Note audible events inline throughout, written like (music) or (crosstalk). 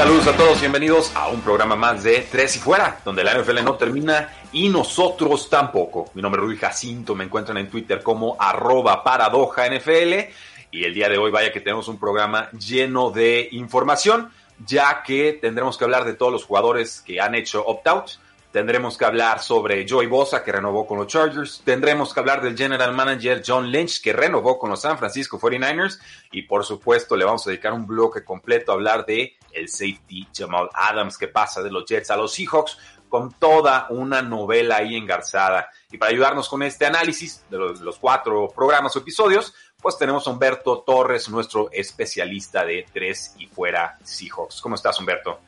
Saludos a todos, bienvenidos a un programa más de Tres y Fuera, donde la NFL no termina y nosotros tampoco. Mi nombre es Rudy Jacinto, me encuentran en Twitter como arroba paradoja y el día de hoy vaya que tenemos un programa lleno de información, ya que tendremos que hablar de todos los jugadores que han hecho opt-out, tendremos que hablar sobre Joey Bosa que renovó con los Chargers, tendremos que hablar del general manager John Lynch que renovó con los San Francisco 49ers y por supuesto le vamos a dedicar un bloque completo a hablar de el safety Jamal Adams que pasa de los Jets a los Seahawks con toda una novela ahí engarzada. Y para ayudarnos con este análisis de los, cuatro programas o episodios, pues tenemos a Humberto Torres, nuestro especialista de tres y fuera Seahawks. ¿Cómo estás, Humberto?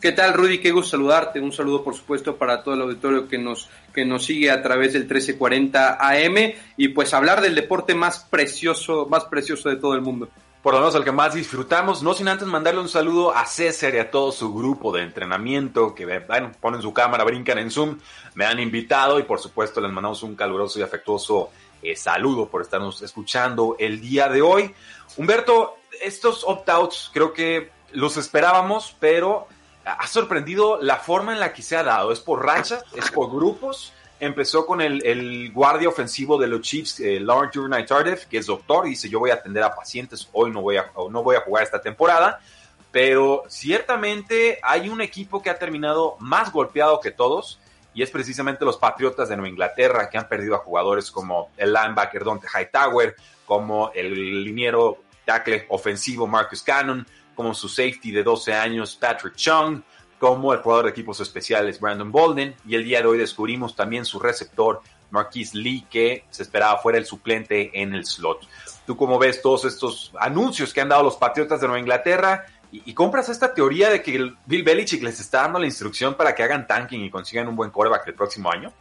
¿Qué tal, Rudy? Qué gusto saludarte. Un saludo, por supuesto, para todo el auditorio que nos, que nos sigue a través del 1340 AM y pues hablar del deporte más precioso, más precioso de todo el mundo por lo menos el que más disfrutamos, no sin antes mandarle un saludo a César y a todo su grupo de entrenamiento que bueno, ponen su cámara, brincan en Zoom, me han invitado y por supuesto les mandamos un caluroso y afectuoso eh, saludo por estarnos escuchando el día de hoy. Humberto, estos opt-outs creo que los esperábamos, pero ha sorprendido la forma en la que se ha dado. Es por rachas, es por grupos empezó con el, guardia ofensivo de los Chiefs, eh, Lawrence Journey Tardif, que es doctor, dice, yo voy a atender a pacientes, hoy no voy a, no voy a jugar esta temporada, pero ciertamente hay un equipo que ha terminado más golpeado que todos, y es precisamente los Patriotas de Nueva Inglaterra, que han perdido a jugadores como el linebacker Dante Hightower, como el liniero tackle ofensivo Marcus Cannon, como su safety de 12 años Patrick Chung, como el jugador de equipos especiales Brandon Bolden, y el día de hoy descubrimos también su receptor Marquise Lee, que se esperaba fuera el suplente en el slot. ¿Tú cómo ves todos estos anuncios que han dado los Patriotas de Nueva Inglaterra? Y, y compras esta teoría de que Bill Belichick les está dando la instrucción para que hagan tanking y consigan un buen quarterback el próximo año?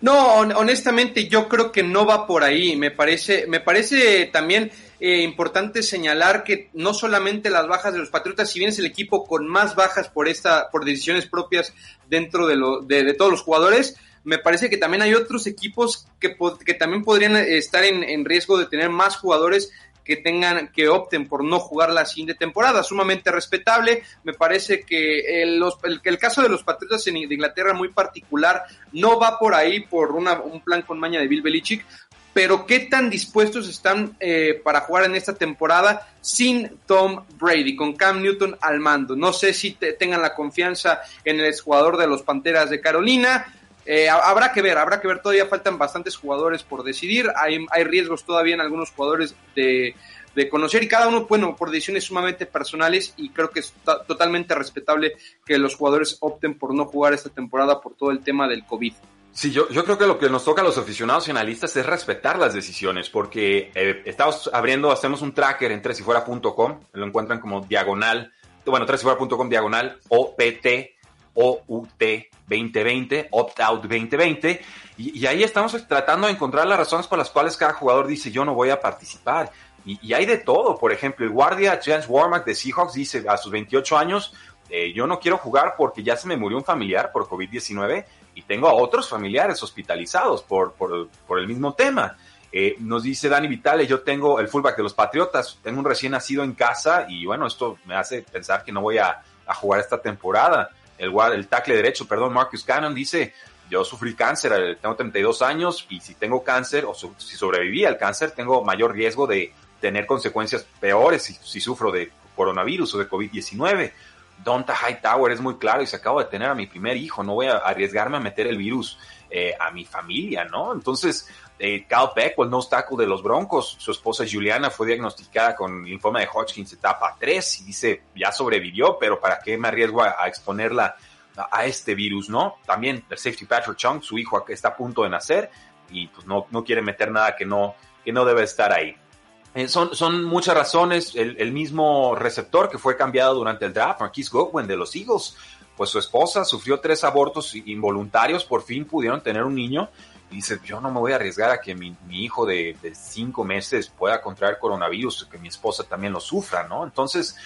No, honestamente yo creo que no va por ahí. Me parece, me parece también eh, importante señalar que no solamente las bajas de los Patriotas, si bien es el equipo con más bajas por esta, por decisiones propias dentro de, de, todos los jugadores, me parece que también hay otros equipos que, que también podrían estar en, en, riesgo de tener más jugadores que tengan, que opten por no jugar la siguiente temporada, sumamente respetable. Me parece que el, el, caso de los Patriotas en de Inglaterra muy particular no va por ahí por una, un plan con maña de Bill Belichick, pero qué tan dispuestos están eh, para jugar en esta temporada sin Tom Brady, con Cam Newton al mando. No sé si te, tengan la confianza en el exjugador de los Panteras de Carolina. Eh, habrá que ver, habrá que ver, todavía faltan bastantes jugadores por decidir, hay, riesgos todavía en algunos jugadores de, de, conocer y cada uno, bueno, por decisiones sumamente personales y creo que es totalmente respetable que los jugadores opten por no jugar esta temporada por todo el tema del COVID. Sí, yo, yo creo que lo que nos toca a los aficionados y analistas es respetar las decisiones, porque eh, estamos abriendo, hacemos un tracker en tresifuera.com, lo encuentran como diagonal bueno, tresifuera.com diagonal OPT, OUT 2020, Opt-out 2020. Y, ahí estamos tratando de encontrar las razones por las cuales cada jugador dice yo no voy a participar. Y, hay de todo. Por ejemplo, el guardia James Warmack de Seahawks dice a sus 28 años, eh, yo no quiero jugar porque ya se me murió un familiar por COVID-19 y tengo a otros familiares hospitalizados por, por, por el mismo tema. Eh, nos dice Dani Vitale, yo tengo el fullback de los Patriotas, tengo un recién nacido en casa y bueno, esto me hace pensar que no voy a jugar esta temporada. El, el tackle derecho, perdón, Marcus Cannon dice, yo sufrí cáncer, eh, tengo 32 años y si tengo cáncer o si sobreviví al cáncer, tengo mayor riesgo de tener consecuencias peores si, si sufro de coronavirus o de COVID-19. Donta Hightower es muy claro y se acabo de tener a mi primer hijo, no voy a arriesgarme a meter el virus eh, a mi familia, ¿no? Entonces, eh, Cal Peck, el no tackle de los Broncos, su esposa Juliana fue diagnosticada con linfoma de Hodgkins etapa 3 y dice, ya sobrevivió, pero ¿para qué me arriesgo a, a exponerla a, a, este virus, no? También el safety Patrick Chung, su hijo está a punto de nacer y pues no, no quiere meter nada que no, que no debe estar ahí. Eh, son, son muchas razones. El, el, mismo receptor que fue cambiado durante el draft, Marquise Goodwin de los Eagles, pues su esposa sufrió tres abortos involuntarios, por fin pudieron tener un niño. Dice, yo no me voy a arriesgar a que mi, mi hijo de, de, cinco meses pueda contraer coronavirus, que mi esposa también lo sufra, ¿no? Entonces,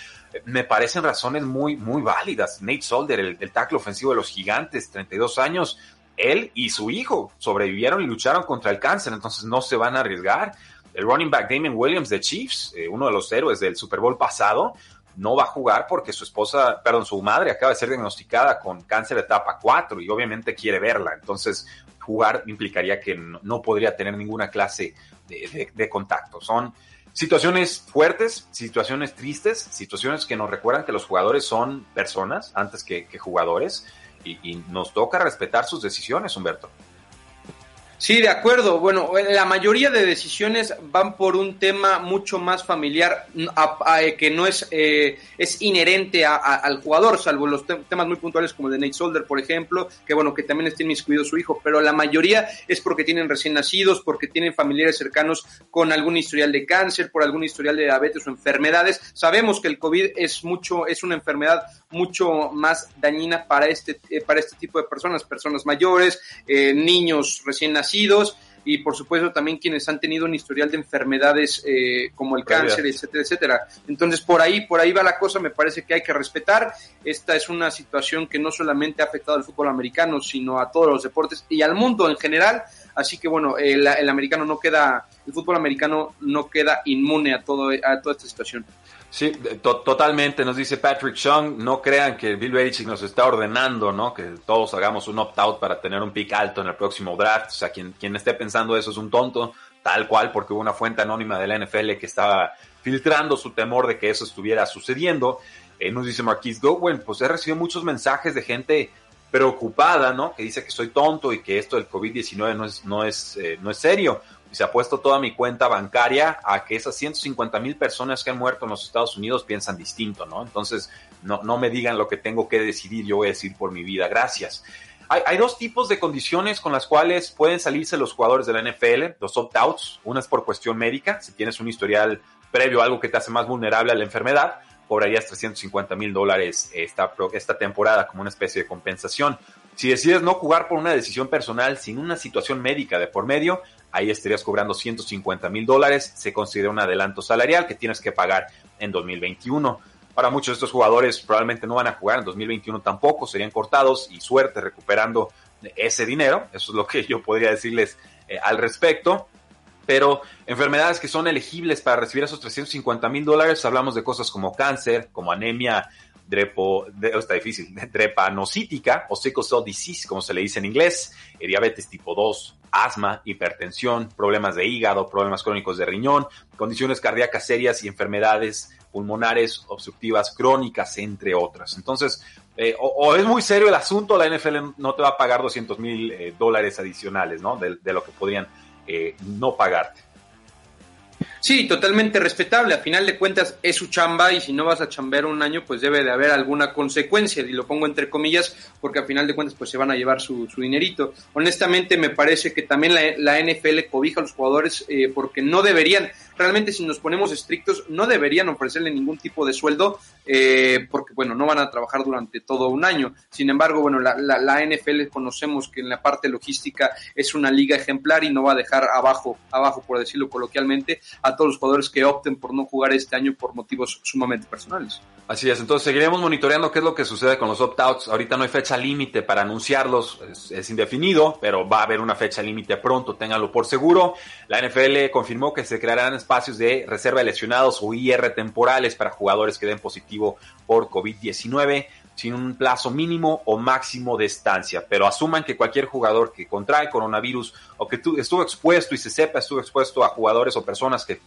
me parecen razones muy, muy válidas. Nate Solder, el, el tackle ofensivo de los gigantes, 32 años, él y su hijo sobrevivieron y lucharon contra el cáncer, entonces no se van a arriesgar el running back Damon Williams de Chiefs, eh, uno de los héroes del Super Bowl pasado, no va a jugar porque su esposa, perdón, su madre acaba de ser diagnosticada con cáncer de etapa 4 y obviamente quiere verla. Entonces, jugar implicaría que no, podría tener ninguna clase de, contacto. Son situaciones fuertes, situaciones tristes, situaciones que nos recuerdan que los jugadores son personas antes que, que jugadores y, y nos toca respetar sus decisiones, Humberto. Sí, de acuerdo. Bueno, la mayoría de decisiones van por un tema mucho más familiar a, que no es, eh, es inherente a, al jugador, salvo los te temas muy puntuales como el de Nate Solder, por ejemplo, que bueno, que también está inmiscuido su hijo, pero la mayoría es porque tienen recién nacidos, porque tienen familiares cercanos con algún historial de cáncer, por algún historial de diabetes o enfermedades. Sabemos que el COVID es mucho, es una enfermedad mucho más dañina para este, eh, para este tipo de personas, personas mayores, eh, niños recién nacidos y por supuesto también quienes han tenido un historial de enfermedades eh, como el cáncer, etcétera, etcétera. Entonces por ahí, por ahí va la cosa, me parece que hay que respetar. Esta es una situación que no solamente ha afectado al fútbol americano, sino a todos los deportes y al mundo en general. Así que bueno, el, el americano no queda, el fútbol americano no queda inmune a todo, a toda esta situación. Sí, to totalmente, nos dice Patrick Chung, no crean que Bill Belichick nos está ordenando, ¿no? Que todos hagamos un opt-out para tener un pick alto en el próximo draft. O sea, quien, quien esté pensando eso es un tonto, tal cual, porque hubo una fuente anónima de la NFL que estaba filtrando su temor de que eso estuviera sucediendo. Eh, nos dice Marquise Goodwin, pues he recibido muchos mensajes de gente preocupada, ¿no? Que dice que soy tonto y que esto del COVID-19 no es, no, es, eh, no es serio y se ha puesto toda mi cuenta bancaria a que esas 150 mil personas que han muerto en los Estados Unidos piensan distinto, ¿no? Entonces, no, no me digan lo que tengo que decidir, yo voy a decir por mi vida, gracias. Hay, dos tipos de condiciones con las cuales pueden salirse los jugadores de la NFL, los opt-outs. Una es por cuestión médica, si tienes un historial previo, algo que te hace más vulnerable a la enfermedad, cobrarías 350 mil dólares esta, esta temporada como una especie de compensación. Si decides no jugar por una decisión personal sin una situación médica de por medio, ahí estarías cobrando 150 mil dólares, se considera un adelanto salarial que tienes que pagar en 2021. Para muchos de estos jugadores probablemente no van a jugar en 2021 tampoco, serían cortados y suerte recuperando ese dinero, eso es lo que (laughs) yo podría decirles eh, al respecto. Pero enfermedades que son elegibles para recibir esos 350 mil dólares, hablamos de cosas como cáncer, como anemia, drepo, de, está difícil, (laughs) drepanocítica o sickle cell disease, como se le dice en inglés, diabetes tipo 2, asma, hipertensión, problemas de hígado, problemas crónicos de riñón, condiciones cardíacas serias y enfermedades pulmonares obstructivas crónicas, entre otras. Entonces, eh, o, o, es muy serio el asunto, la NFL no te va a pagar 200 mil eh, dólares adicionales, ¿no? De, de, lo que podrían eh, no pagarte. Sí, totalmente respetable. A final de cuentas es su chamba y si no vas a chambear un año, pues debe de haber alguna consecuencia. Y lo pongo entre comillas porque a final de cuentas pues se van a llevar su, su dinerito. Honestamente me parece que también la, NFL cobija a los jugadores eh, porque no deberían, realmente si nos ponemos estrictos, no deberían ofrecerle ningún tipo de sueldo eh, porque bueno, no van a trabajar durante todo un año. Sin embargo, bueno, la, la, la NFL conocemos que en la parte logística es una liga ejemplar y no va a dejar abajo, abajo por decirlo coloquialmente, a todos los jugadores que opten por no jugar este año por motivos sumamente personales. Así es, entonces seguiremos monitoreando qué es lo que sucede con los opt-outs. Ahorita no hay fecha límite para anunciarlos, es, es, indefinido, pero va a haber una fecha límite pronto, ténganlo por seguro. La NFL confirmó que se crearán espacios de reserva de lesionados o IR temporales para jugadores que den positivo por COVID-19 sin un plazo mínimo o máximo de estancia, pero asuman que cualquier jugador que contrae coronavirus o que estuvo expuesto y se sepa estuvo expuesto a jugadores o personas que,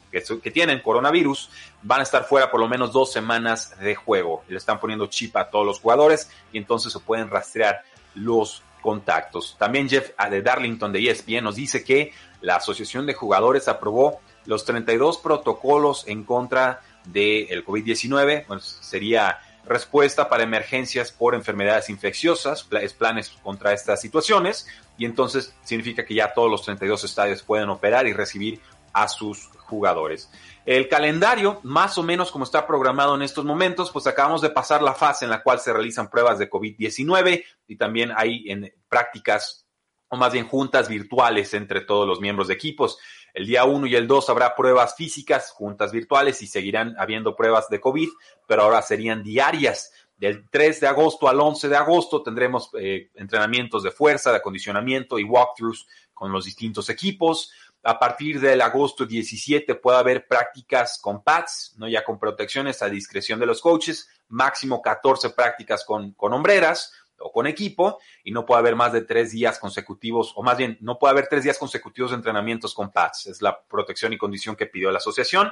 tienen coronavirus van a estar fuera por lo menos dos semanas de juego. Le están poniendo chip a todos los jugadores y entonces se pueden rastrear los contactos. También Jeff de Darlington de ESPN nos dice que la Asociación de Jugadores aprobó los 32 protocolos en contra del COVID-19, pues sería respuesta para emergencias por enfermedades infecciosas, planes contra estas situaciones, y entonces significa que ya todos los 32 estadios pueden operar y recibir a sus jugadores. El calendario, más o menos como está programado en estos momentos, pues acabamos de pasar la fase en la cual se realizan pruebas de COVID-19 y también hay en prácticas o más bien juntas virtuales entre todos los miembros de equipos. El día 1 y el 2 habrá pruebas físicas, juntas virtuales y seguirán habiendo pruebas de COVID, pero ahora serían diarias. Del 3 de agosto al 11 de agosto tendremos eh, entrenamientos de fuerza, de acondicionamiento y walkthroughs con los distintos equipos. A partir del agosto 17 puede haber prácticas con pads, ¿no? ya con protecciones a discreción de los coaches, máximo 14 prácticas con, con hombreras o con equipo y no puede haber más de tres días consecutivos, o más bien, no puede haber tres días consecutivos de entrenamientos con pads. Es la protección y condición que pidió la asociación.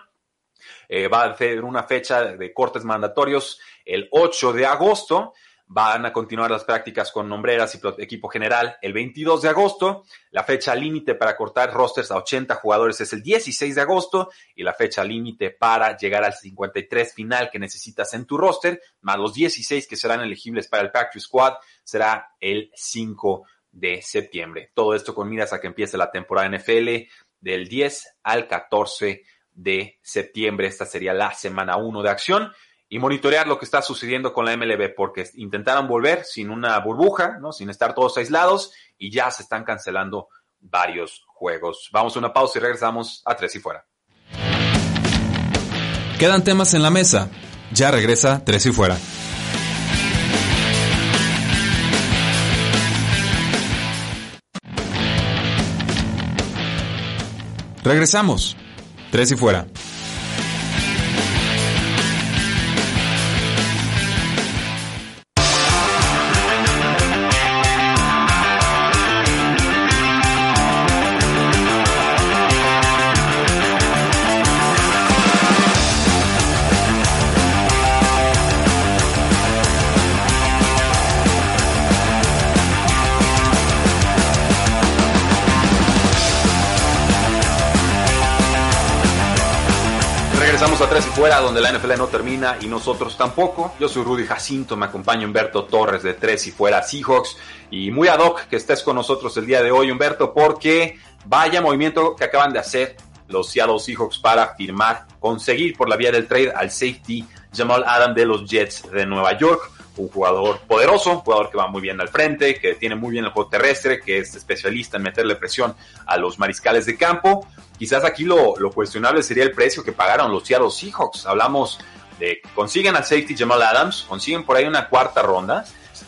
Eh, va a hacer una fecha de cortes mandatorios el 8 de agosto. Van a continuar las prácticas con nombreras y equipo general el 22 de agosto. La fecha límite para cortar rosters a 80 jugadores es el 16 de agosto y la fecha límite para llegar al 53 final que necesitas en tu roster, más los 16 que serán elegibles para el Factory Squad, será el 5 de septiembre. Todo esto con miras a que empiece la temporada NFL del 10 al 14 de septiembre. Esta sería la semana 1 de acción y monitorear lo que está sucediendo con la MLB, porque intentaron volver sin una burbuja, ¿no? sin estar todos aislados, y ya se están cancelando varios juegos. Vamos a una pausa y regresamos a Tres y Fuera. Quedan temas en la mesa. Ya regresa Tres y Fuera. Regresamos. Tres y Fuera. A Tres y Fuera, donde la NFL no termina y nosotros tampoco. Yo soy Rudy Jacinto, me acompaña Humberto Torres de Tres y Fuera Seahawks. Y muy ad hoc que estés con nosotros el día de hoy, Humberto, porque vaya movimiento que acaban de hacer los Seattle Seahawks para firmar, conseguir por la vía del trade al safety Jamal Adam de los Jets de Nueva York. Un jugador poderoso, un jugador que va muy bien al frente, que tiene muy bien el juego terrestre, que es especialista en meterle presión a los mariscales de campo. Quizás aquí lo, lo cuestionable sería el precio que pagaron los Seattle Seahawks. Hablamos de consiguen al safety Jamal Adams, consiguen por ahí una cuarta ronda,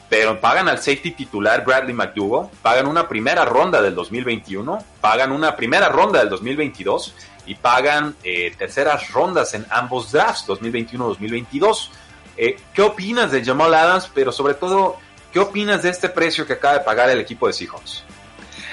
pero pagan al safety titular Bradley McDougall, pagan una primera ronda del 2021, pagan una primera ronda del 2022 y pagan eh, terceras rondas en ambos drafts, 2021-2022. Eh, ¿Qué opinas de Jamal Adams? Pero sobre todo, ¿qué opinas de este precio que acaba de pagar el equipo de Seahawks?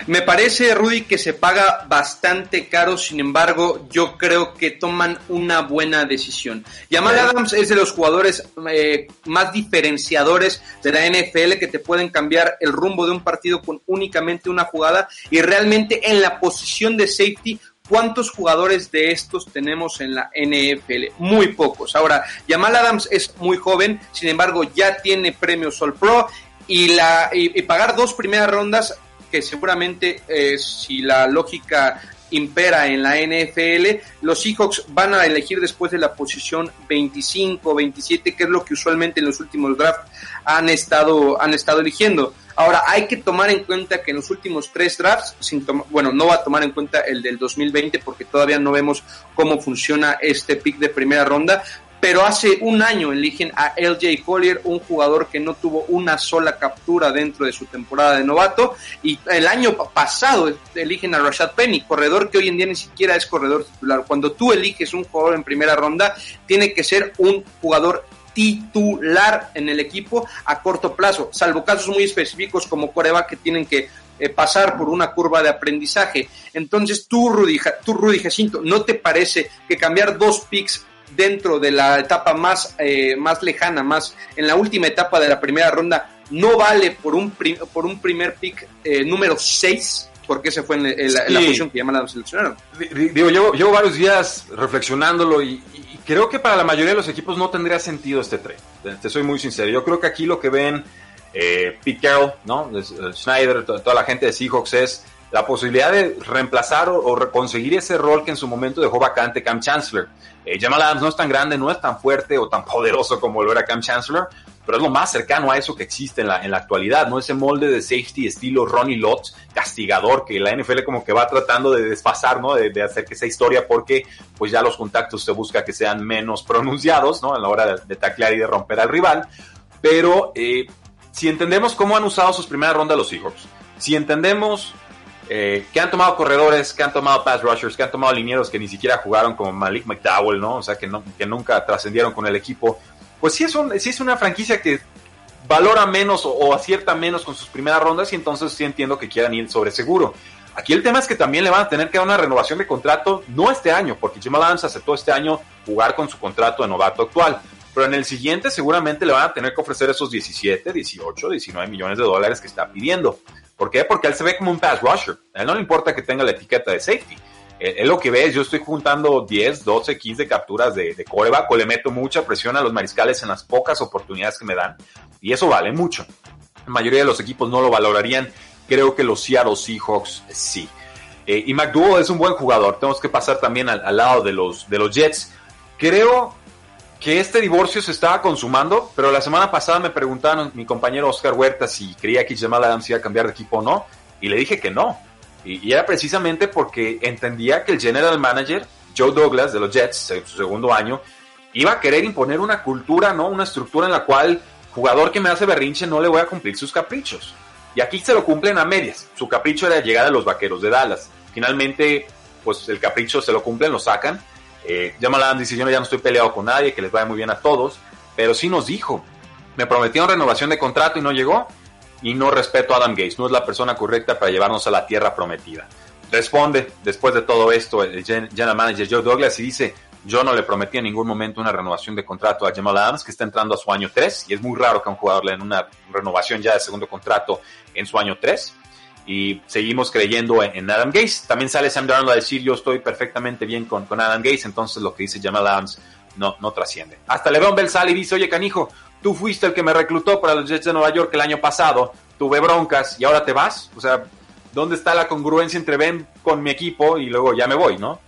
Me parece, Rudy, que se paga bastante caro, sin embargo, yo creo que toman una buena decisión. Jamal Adams es de los jugadores eh, más diferenciadores de la NFL que te pueden cambiar el rumbo de un partido con únicamente una jugada y realmente en la posición de safety ¿Cuántos jugadores de estos tenemos en la NFL? Muy pocos. Ahora, Jamal Adams es muy joven, sin embargo, ya tiene premio Sol Pro y, la, y, pagar dos primeras rondas que seguramente eh, si la lógica impera en la NFL, los Seahawks van a elegir después de la posición 25, 27, que es lo que usualmente en los últimos drafts han estado, han estado eligiendo. Ahora, hay que tomar en cuenta que en los últimos tres drafts, sin bueno, no va a tomar en cuenta el del 2020 porque todavía no vemos cómo funciona este pick de primera ronda, pero hace un año eligen a LJ Collier, un jugador que no tuvo una sola captura dentro de su temporada de novato, y el año pasado eligen a Rashad Penny, corredor que hoy en día ni siquiera es corredor titular. Cuando tú eliges un jugador en primera ronda, tiene que ser un jugador titular en el equipo a corto plazo, salvo casos muy específicos como Coreba que tienen que eh, pasar por una curva de aprendizaje. Entonces, tú, Rudy, tú, Rudy Jacinto, ¿no te parece que cambiar dos picks dentro de la etapa más, eh, más lejana, más en la última etapa de la primera ronda, no vale por un, por un primer pick eh, número 6, porque ese fue en, la, posición que llamaron seleccionaron. Digo, llevo, llevo, varios días reflexionándolo y, creo que para la mayoría de los equipos no tendría sentido este trade. Te soy muy sincero. Yo creo que aquí lo que ven eh, Pete Carroll, ¿no? Schneider, toda la gente de Seahawks es la posibilidad de reemplazar o, conseguir ese rol que en su momento dejó vacante Cam Chancellor. Eh, Jamal Adams no es tan grande, no es tan fuerte o tan poderoso como volver a Cam Chancellor, pero es lo más cercano a eso que existe en la, en la actualidad, ¿no? Ese molde de safety estilo Ronnie Lott, castigador, que la NFL como que va tratando de desfasar, ¿no? De, hacer que esa historia, porque pues ya los contactos se busca que sean menos pronunciados, ¿no? A la hora de, taclear y de romper al rival. Pero eh, si entendemos cómo han usado sus primeras rondas los Seahawks, si entendemos eh, que han tomado corredores, que han tomado pass rushers, que han tomado linieros que ni siquiera jugaron como Malik McDowell, ¿no? O sea, que, no, que nunca trascendieron con el equipo. Pues sí es, un, una franquicia que valora menos o, acierta menos con sus primeras rondas y entonces sí entiendo que quieran ir sobre seguro. Aquí el tema es que también le van a tener que dar una renovación de contrato, no este año, porque Jamal Adams aceptó este año jugar con su contrato de novato actual, pero en el siguiente seguramente le van a tener que ofrecer esos 17, 18, 19 millones de dólares que está pidiendo. ¿Por qué? Porque él se ve como un pass rusher. A él no le importa que tenga la etiqueta de safety. Él, lo que ve es, yo estoy juntando 10, 12, 15 capturas de, de le meto mucha presión a los mariscales en las pocas oportunidades que me dan. Y eso vale mucho. La mayoría de los equipos no lo valorarían. Creo que los Seattle Seahawks sí. Eh, y McDowell es un buen jugador. Tenemos que pasar también al, al lado de los, de los Jets. Creo que este divorcio se estaba consumando, pero la semana pasada me preguntaron mi compañero Oscar Huerta si creía que Jamal Adams iba a cambiar de equipo o no, y le dije que no. Y, era precisamente porque entendía que el general manager, Joe Douglas, de los Jets, su segundo año, iba a querer imponer una cultura, ¿no? Una estructura en la cual jugador que me hace berrinche no le voy a cumplir sus caprichos. Y aquí se lo cumplen a medias. Su capricho era llegar a los vaqueros de Dallas. Finalmente, pues el capricho se lo cumplen, lo sacan eh, Adams dice, yo ya no estoy peleado con nadie, que les vaya muy bien a todos, pero sí nos dijo, me prometieron renovación de contrato y no llegó, y no respeto a Adam Gates, no es la persona correcta para llevarnos a la tierra prometida. Responde, después de todo esto, el general manager Joe Douglas y dice, yo no le prometí en ningún momento una renovación de contrato a Jamal Adams, que está entrando a su año 3, y es muy raro que un jugador le den una renovación ya de segundo contrato en su año 3 y seguimos creyendo en, Adam Gaze. También sale Sam Darnold a decir yo estoy perfectamente bien con, con Adam Gaze, entonces lo que dice Jamal Adams no, no trasciende. Hasta LeBron Bell y dice, oye canijo, tú fuiste el que me reclutó para los Jets de Nueva York el año pasado, tuve broncas y ahora te vas. O sea, ¿dónde está la congruencia entre ven con mi equipo y luego ya me voy, no?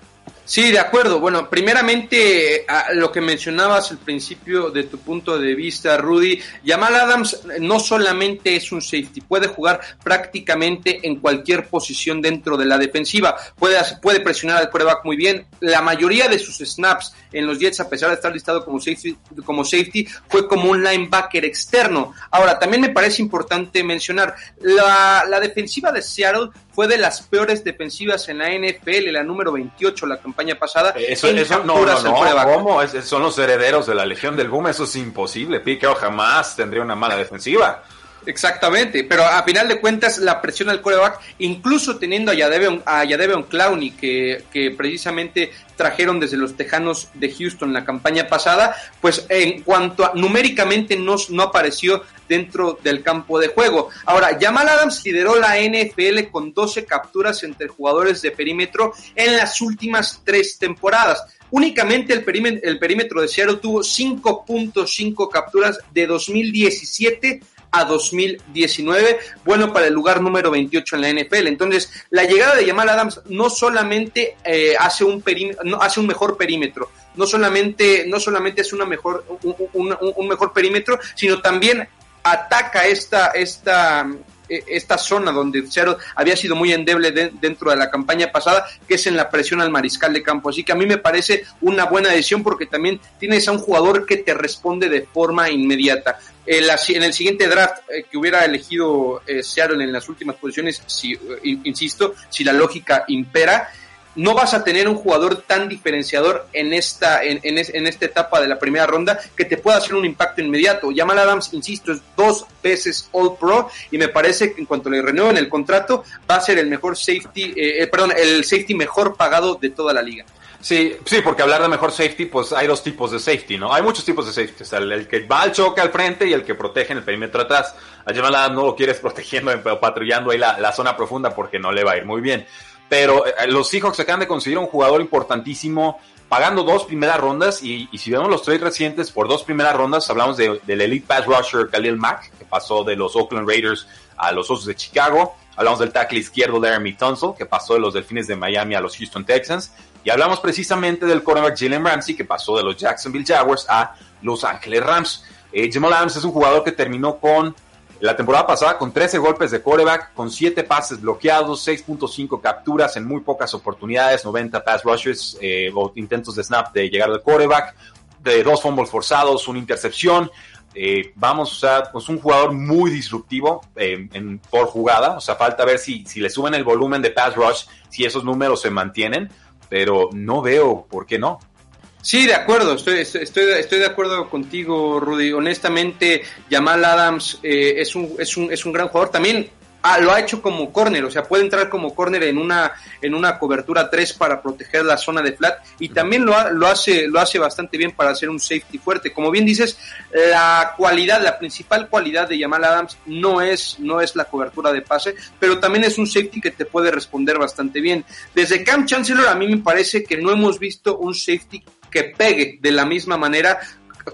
Sí, de acuerdo. Bueno, primeramente a lo que mencionabas al principio de tu punto de vista, Rudy, Jamal Adams no solamente es un safety, puede jugar prácticamente en cualquier posición dentro de la defensiva, puede, puede presionar al quarterback muy bien. La mayoría de sus snaps en los Jets, a pesar de estar listado como safety, como safety fue como un linebacker externo. Ahora, también me parece importante mencionar, la, la defensiva de Seattle fue de las peores defensivas en la NFL, la número 28 la campaña pasada. Eso, eso no, no, no, ¿cómo? son los herederos de la Legión del Boom, eso es imposible. Piqueo jamás tendría una mala defensiva. Exactamente, pero a final de cuentas la presión al coreback, incluso teniendo a Yadeveon, a Clowney, que, que precisamente trajeron desde los Tejanos de Houston la campaña pasada, pues en cuanto a numéricamente no, no apareció dentro del campo de juego. Ahora, Jamal Adams lideró la NFL con 12 capturas entre jugadores de perímetro en las últimas tres temporadas. Únicamente el perímetro, el perímetro de Seattle tuvo 5.5 capturas de 2017 a 2019, bueno para el lugar número 28 en la NFL. Entonces, la llegada de Jamal Adams no solamente eh, hace, un no, hace un mejor perímetro, no solamente, no solamente es una mejor, un, mejor perímetro, sino también ataca esta, esta, e, esta zona donde Seattle había sido muy endeble dentro de la campaña pasada, que es en la presión al mariscal de campo. Así que a mí me parece una buena decisión porque también tienes a un jugador que te responde de forma inmediata. En el siguiente draft eh, que hubiera elegido eh, Seattle en las últimas posiciones, si, eh, insisto, si la lógica impera, no vas a tener un jugador tan diferenciador en esta, en, en, esta etapa de la primera ronda que te pueda hacer un impacto inmediato. Jamal Adams, insisto, es dos veces All Pro y me parece que en cuanto le renueven el contrato va a ser el mejor safety, eh, eh, perdón, el safety mejor pagado de toda la liga. Sí, sí, porque hablar de mejor safety, pues hay dos tipos de safety, ¿no? Hay muchos tipos de safety. O el, que va al choque al frente y el que protege en el perímetro atrás. A Jamal no lo quieres (laughs) protegiendo, patrullando ahí la, zona profunda porque no le va a ir muy bien. Pero eh, los Seahawks acaban de conseguir un jugador importantísimo pagando dos primeras rondas y, si vemos los trades recientes por dos primeras rondas, hablamos de, del Elite Pass Rusher Khalil Mack, que pasó de los Oakland Raiders a los Osos de Chicago, hablamos del tackle izquierdo Laramie Tunsil, que pasó de los Delfines de Miami a los Houston Texans, y hablamos precisamente del cornerback Jalen Ramsey, que pasó de los Jacksonville Jaguars a Los Angeles Rams. Eh, Jamal Adams es un jugador que terminó con la temporada pasada con 13 golpes de coreback, con 7 pases bloqueados, 6.5 capturas en muy pocas oportunidades, 90 pass rushes eh, o intentos de snap de llegar al coreback, de dos fumbles forzados, una intercepción. Eh, vamos, a pues un jugador muy disruptivo eh, en, por jugada. O sea, falta ver si, si le suben el volumen de pass rush, si esos números se mantienen, pero no veo por qué no. Sí, de acuerdo, estoy, estoy, estoy de acuerdo contigo, Rudy. Honestamente, Jamal Adams eh, es, un, es, un, es un gran jugador. También ah, lo ha hecho como corner, o sea, puede entrar como corner en una, en una cobertura 3 para proteger la zona de flat y también lo, lo, hace, lo hace bastante bien para hacer un safety fuerte. Como bien dices, la cualidad, la principal cualidad de Jamal Adams no es, no es la cobertura de pase, pero también es un safety que te puede responder bastante bien. Desde Cam Chancellor a mí me parece que no hemos visto un safety que pegue de la misma manera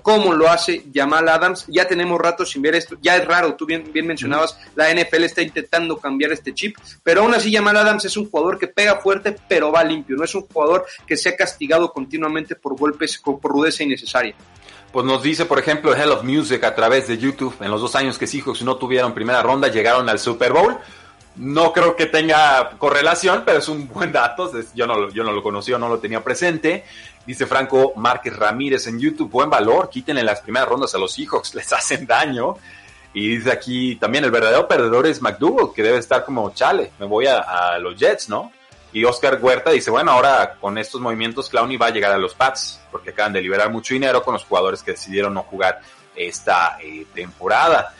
como lo hace Jamal Adams. Ya tenemos rato sin ver esto, ya es raro, tú bien, bien mencionabas, la NFL está intentando cambiar este chip, pero aún así Jamal Adams es un jugador que pega fuerte, pero va limpio, no es un jugador que sea castigado continuamente por golpes, por rudeza innecesaria. Pues nos dice, por ejemplo, Hell of Music a través de YouTube, en los dos años que Seahawks no tuvieron primera ronda, llegaron al Super Bowl. No creo que tenga correlación, pero es un buen dato. Yo no, yo no lo conocía, no lo tenía presente. Dice Franco Márquez Ramírez en YouTube, buen valor, quítenle las primeras rondas a los Seahawks, (laughs) les hacen daño. Y dice aquí también el verdadero perdedor es McDougall, que debe estar como chale, me voy a, los Jets, ¿no? Y Oscar Huerta dice, bueno, ahora con estos movimientos Clowney va a llegar a los Pats, porque acaban de liberar mucho dinero con los jugadores que decidieron no jugar esta eh, temporada.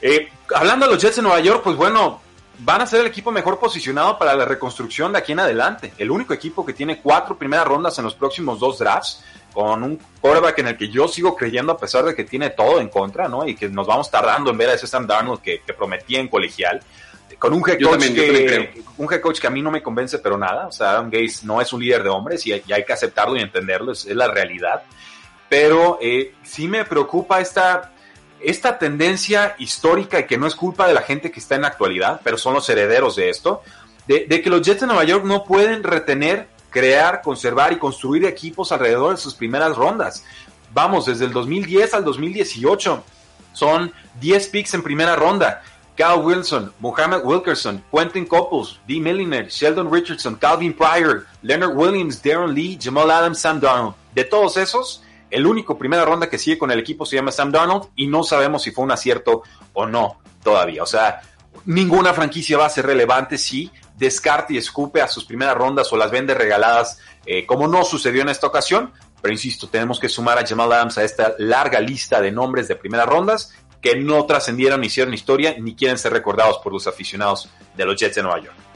Eh, hablando de los Jets de Nueva York, pues bueno, van a ser el equipo mejor posicionado para la reconstrucción de aquí en adelante. El único equipo que tiene cuatro primeras rondas en los próximos dos drafts, con un quarterback en el que yo sigo creyendo a pesar de que tiene todo en contra, ¿no? Y que nos vamos tardando en ver a ese Sam Darnold que, prometía en colegial. Con un head, coach que, un head coach que a mí no me convence, pero nada. O sea, Adam Gates no es un líder de hombres y, hay que aceptarlo y entenderlo, es, la realidad. Pero eh, sí me preocupa esta esta tendencia histórica y que no es culpa de la gente que está en la actualidad, pero son los herederos de esto, de, que los Jets de Nueva York no pueden retener, crear, conservar y construir equipos alrededor de sus primeras rondas. Vamos, desde el 2010 al 2018 son 10 picks en primera ronda. Cal Wilson, Muhammad Wilkerson, Quentin Couples, Dee Milliner, Sheldon Richardson, Calvin Pryor, Leonard Williams, Darren Lee, Jamal Adams, Sam Darnold. De todos esos, el único primera ronda que sigue con el equipo se llama Sam Donald y no sabemos si fue un acierto o no todavía. O sea, ninguna franquicia va a ser relevante si descarte y escupe a sus primeras rondas o las vende regaladas, eh, como no sucedió en esta ocasión. Pero insisto, tenemos que sumar a Jamal Adams a esta larga lista de nombres de primeras rondas que no trascendieron ni hicieron historia ni quieren ser recordados por los aficionados de los Jets de Nueva York.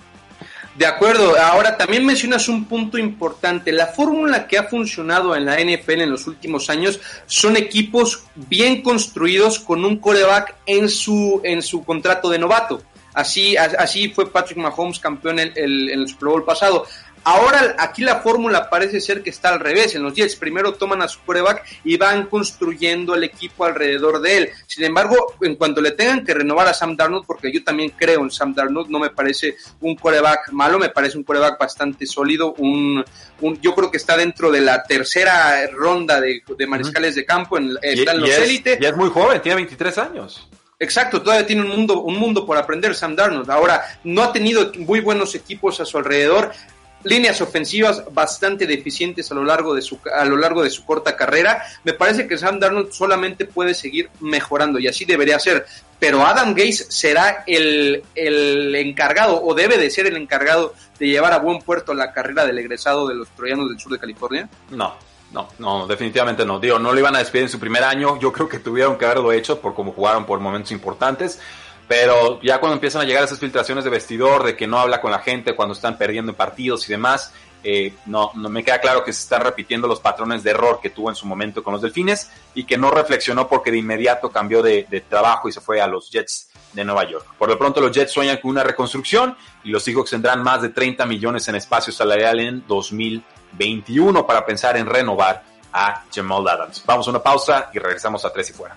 De acuerdo, ahora también mencionas un punto importante. La fórmula que ha funcionado en la NFL en los últimos años son equipos bien construidos con un coreback en su, en su contrato de novato. Así, así fue Patrick Mahomes campeón en el, en el Super Bowl pasado. Ahora aquí la fórmula parece ser que está al revés. En los Jets primero toman a su coreback y van construyendo el equipo alrededor de él. Sin embargo, en cuanto le tengan que renovar a Sam Darnold, porque yo también creo en Sam Darnold, no me parece un coreback malo, me parece un coreback bastante sólido. Un, yo creo que está dentro de la tercera ronda de, mariscales de campo. En, está en los élites. Ya es muy joven, tiene 23 años. Exacto, todavía tiene un mundo, un mundo por aprender Sam Darnold. Ahora, no ha tenido muy buenos equipos a su alrededor líneas ofensivas bastante deficientes a lo largo de su a lo largo de su corta carrera. Me parece que Sam Darnold solamente puede seguir mejorando y así debería ser. Pero Adam Gaze será el, el encargado o debe de ser el encargado de llevar a buen puerto la carrera del egresado de los troyanos del sur de California. No, no, no, definitivamente no. Digo, no lo iban a despedir en su primer año. Yo creo que tuvieron que haberlo hecho por cómo jugaron por momentos importantes. Pero ya cuando empiezan a llegar esas filtraciones de vestidor, de que no habla con la gente cuando están perdiendo en partidos y demás, eh, no, no me queda claro que se están repitiendo los patrones de error que tuvo en su momento con los Delfines y que no reflexionó porque de inmediato cambió de, trabajo y se fue a los Jets de Nueva York. Por lo pronto los Jets sueñan con una reconstrucción y los Seahawks tendrán más de 30 millones en espacio salarial en 2021 para pensar en renovar a Jamal Adams. Vamos a una pausa y regresamos a Tres y Fuera.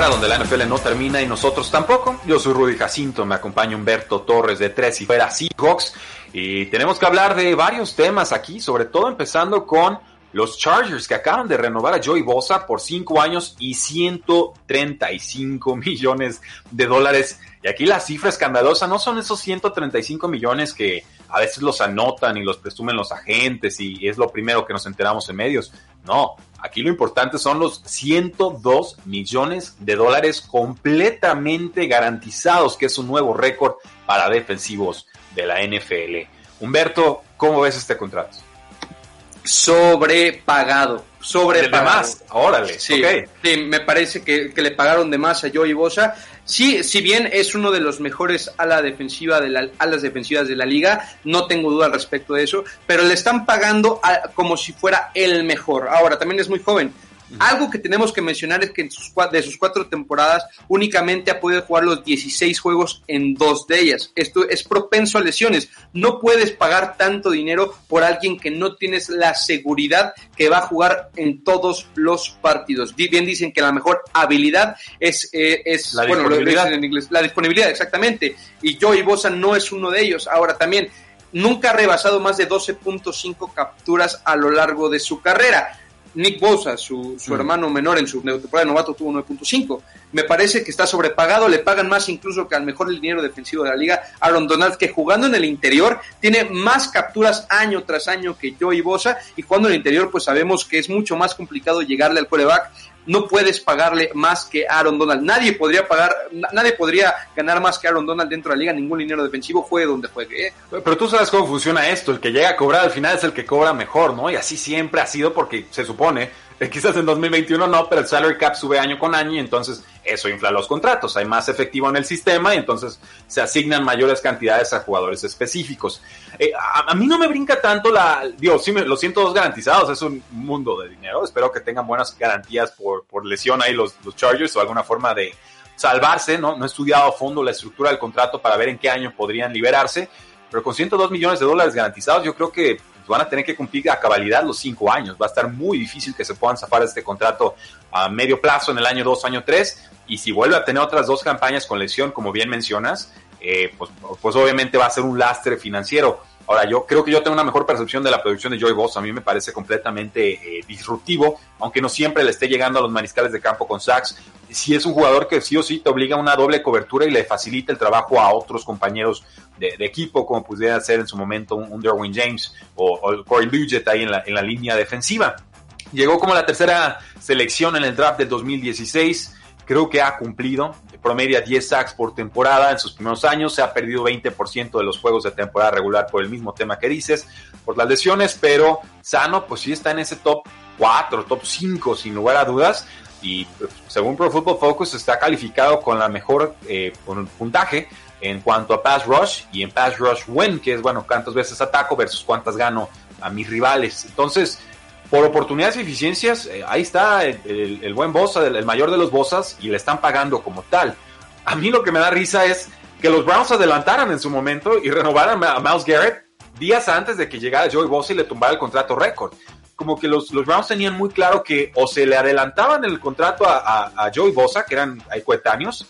Donde la NFL no termina y nosotros tampoco. Yo soy Rudy Jacinto, me acompaña Humberto Torres de Tres y Fuera Seahawks y tenemos que hablar de varios temas aquí, sobre todo empezando con los Chargers que acaban de renovar a Joey Bosa por 5 años y 135 (laughs) millones de dólares. Y aquí la cifra escandalosa no son esos 135 millones que a veces los anotan y los presumen los agentes y es lo primero que nos enteramos en medios. No, Aquí lo importante son los 102 millones de dólares completamente garantizados, que es un nuevo récord para defensivos de la NFL. Humberto, ¿cómo ves este contrato? Sobrepagado, sobrepagado. De más, órale. Sí, sí me parece que, le pagaron de más a Joey Bosa. Sí, si bien es uno de los mejores ala defensiva de la, alas defensivas de la liga, no tengo duda al respecto de eso, pero le están pagando como si fuera el mejor. Ahora, también es muy joven. Algo que tenemos que mencionar es que en sus, de sus cuatro temporadas únicamente ha podido jugar los 16 juegos en dos de ellas. Esto es propenso a lesiones. No puedes pagar tanto dinero por alguien que no tienes la seguridad que va a jugar en todos los partidos. Bien dicen que la mejor habilidad es, eh, es la disponibilidad. en inglés, la disponibilidad, exactamente. Y Joey Bosa no es uno de ellos. Ahora también, nunca ha rebasado más de 12.5 capturas a lo largo de su carrera. Nick Bosa, su, su mm. hermano menor en su temporada de novato, tuvo 9.5. Me parece que está sobrepagado, le pagan más incluso que al mejor liniero defensivo de la liga, Aaron Donald, que jugando en el interior tiene más capturas año tras año que Joey Bosa, y jugando en el interior, pues sabemos que es mucho más complicado llegarle al coreback no puedes pagarle más que Aaron Donald. Nadie podría pagar, nadie podría ganar más que Aaron Donald dentro de la liga, ningún dinero defensivo, juegue donde juegue. ¿eh? Pero tú sabes cómo funciona esto, el que llega a cobrar al final es el que cobra mejor, ¿no? Y así siempre ha sido porque se supone (laughs) quizás en 2021 no, pero el salary cap sube año con año y entonces eso infla los contratos. Hay más efectivo en el sistema y entonces se asignan mayores cantidades a jugadores específicos. Eh, a, mí no me brinca tanto la. Digo, sí, los 102 garantizados es un mundo de dinero. Espero que tengan buenas garantías por, por lesión ahí los, los Chargers o alguna forma de salvarse. ¿no? no he estudiado a fondo la estructura del contrato para ver en qué año podrían liberarse pero con 102 millones de dólares garantizados, yo creo que van a tener que cumplir a cabalidad los cinco años. Va a estar muy difícil que se puedan zafar este contrato a medio plazo en el año 2, año 3. Y si vuelve a tener otras dos campañas con lesión, como bien mencionas, eh, pues, pues obviamente va a ser un lastre financiero. Ahora, yo creo que yo tengo una mejor percepción de la producción de Joey Bosa. A mí me parece completamente eh, disruptivo, aunque no siempre le esté llegando a los mariscales de campo con sacks. Si es un jugador que sí o sí te obliga a una doble cobertura y le facilita el trabajo a otros compañeros de, equipo, como pudiera ser en su momento un, Derwin James o, o Corey Luget ahí en la, en la línea defensiva. Llegó como la tercera selección en el draft del 2016 creo que ha cumplido, promedia 10 sacks por temporada en sus primeros años, se ha perdido 20% de los juegos de temporada regular por el mismo tema que dices, por las lesiones, pero sano, pues sí está en ese top 4, top 5 sin lugar a dudas, y pues, según Pro Football Focus está calificado con la mejor eh, con puntaje en cuanto a pass rush y en pass rush win, que es bueno, cuántas veces ataco versus cuántas gano a mis rivales. Entonces, por oportunidades y eficiencias, eh, ahí está el, buen Bosa, el, mayor de los Bosas, y le están pagando como tal. A mí lo que me da risa es que los Browns adelantaran en su momento y renovaran a Miles Garrett días antes de que llegara Joey Bosa y le tumbara el contrato récord. Como que los, los, Browns tenían muy claro que o se le adelantaban el contrato a, a, Joey Bosa, que eran coetáneos,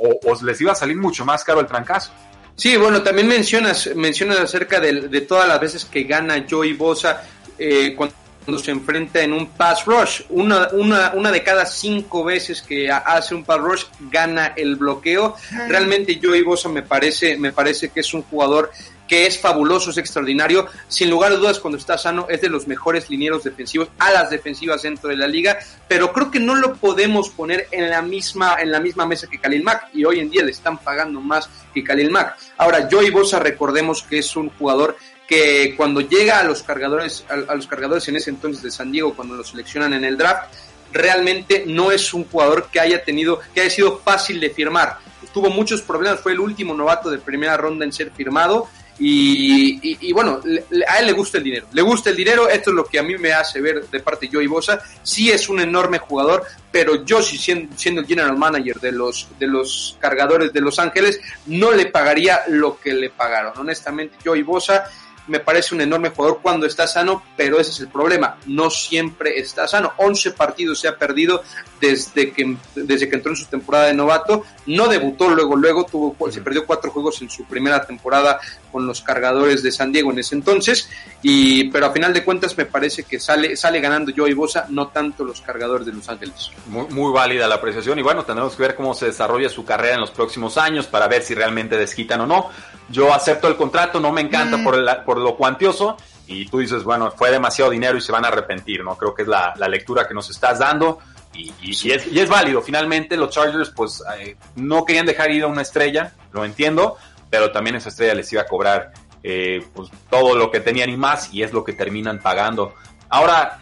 o, o, les iba a salir mucho más caro el trancazo. Sí, bueno, también mencionas, mencionas acerca de, de todas las veces que gana Joey Bosa eh, cuando cuando se enfrenta en un pass rush. Una, una, una de cada cinco veces que hace un pass rush gana el bloqueo. Realmente Joey Bosa me parece, me parece que es un jugador que es fabuloso, es extraordinario. Sin lugar a dudas, cuando está sano, es de los mejores linieros defensivos, a las defensivas dentro de la liga, pero creo que no lo podemos poner en la misma, en la misma mesa que Khalil Mack, y hoy en día le están pagando más que Khalil Mack. Ahora, Joey Bosa, recordemos que es un jugador que cuando llega a los cargadores, a, los cargadores en ese entonces de San Diego, cuando lo seleccionan en el draft, realmente no es un jugador que haya tenido, que haya sido fácil de firmar. Tuvo muchos problemas, fue el último novato de primera ronda en ser firmado. Y, bueno, a él le gusta el dinero, le gusta el dinero, esto es lo que a mí me hace ver de parte Joey Bosa, sí es un enorme jugador, pero yo si siendo, siendo, el general manager de los, de los cargadores de Los Ángeles, no le pagaría lo que le pagaron, honestamente Joey Bosa me parece un enorme jugador cuando está sano, pero ese es el problema, no siempre está sano. 11 partidos se ha perdido desde que, desde que entró en su temporada de novato, no debutó luego, luego tuvo, se perdió cuatro juegos en su primera temporada con los cargadores de San Diego en ese entonces, y, pero a final de cuentas me parece que sale, sale ganando Joey Bosa, no tanto los cargadores de Los Ángeles. Muy, muy válida la apreciación, y bueno, tendremos que ver cómo se desarrolla su carrera en los próximos años para ver si realmente desquitan o no. Yo acepto el contrato, no me encanta mm. por, el, por lo cuantioso, y tú dices, bueno, fue demasiado dinero y se van a arrepentir, ¿no? Creo que es la, la lectura que nos estás dando. Y, y, es, y, es, válido. Finalmente los Chargers pues eh, no querían dejar ir a una estrella, lo entiendo, pero también esa estrella les iba a cobrar eh, pues, todo lo que tenían y más y es lo que terminan pagando. Ahora,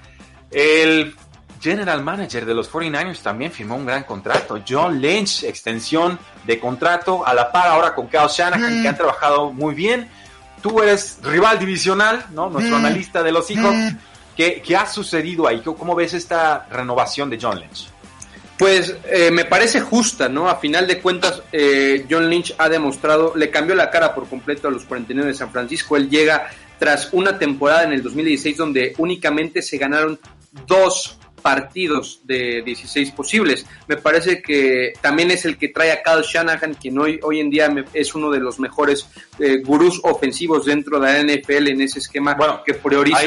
el general manager de los 49ers también firmó un gran contrato. John Lynch, extensión de contrato a la par ahora con Kyle Shanahan, que han trabajado muy bien tú eres rival divisional, ¿no? Nuestro analista de los hijos. ¿Qué, ¿Qué, ha sucedido ahí? ¿Cómo ves esta renovación de John Lynch? Pues eh, me parece justa, ¿no? A final de cuentas, eh, John Lynch ha demostrado, le cambió la cara por completo a los 49 de San Francisco. Él llega tras una temporada en el 2016 donde únicamente se ganaron dos partidos de 16 posibles. Me parece que también es el que trae a Kyle Shanahan, quien hoy, hoy en día es uno de los mejores eh, gurús ofensivos dentro de la NFL en ese esquema que prioriza.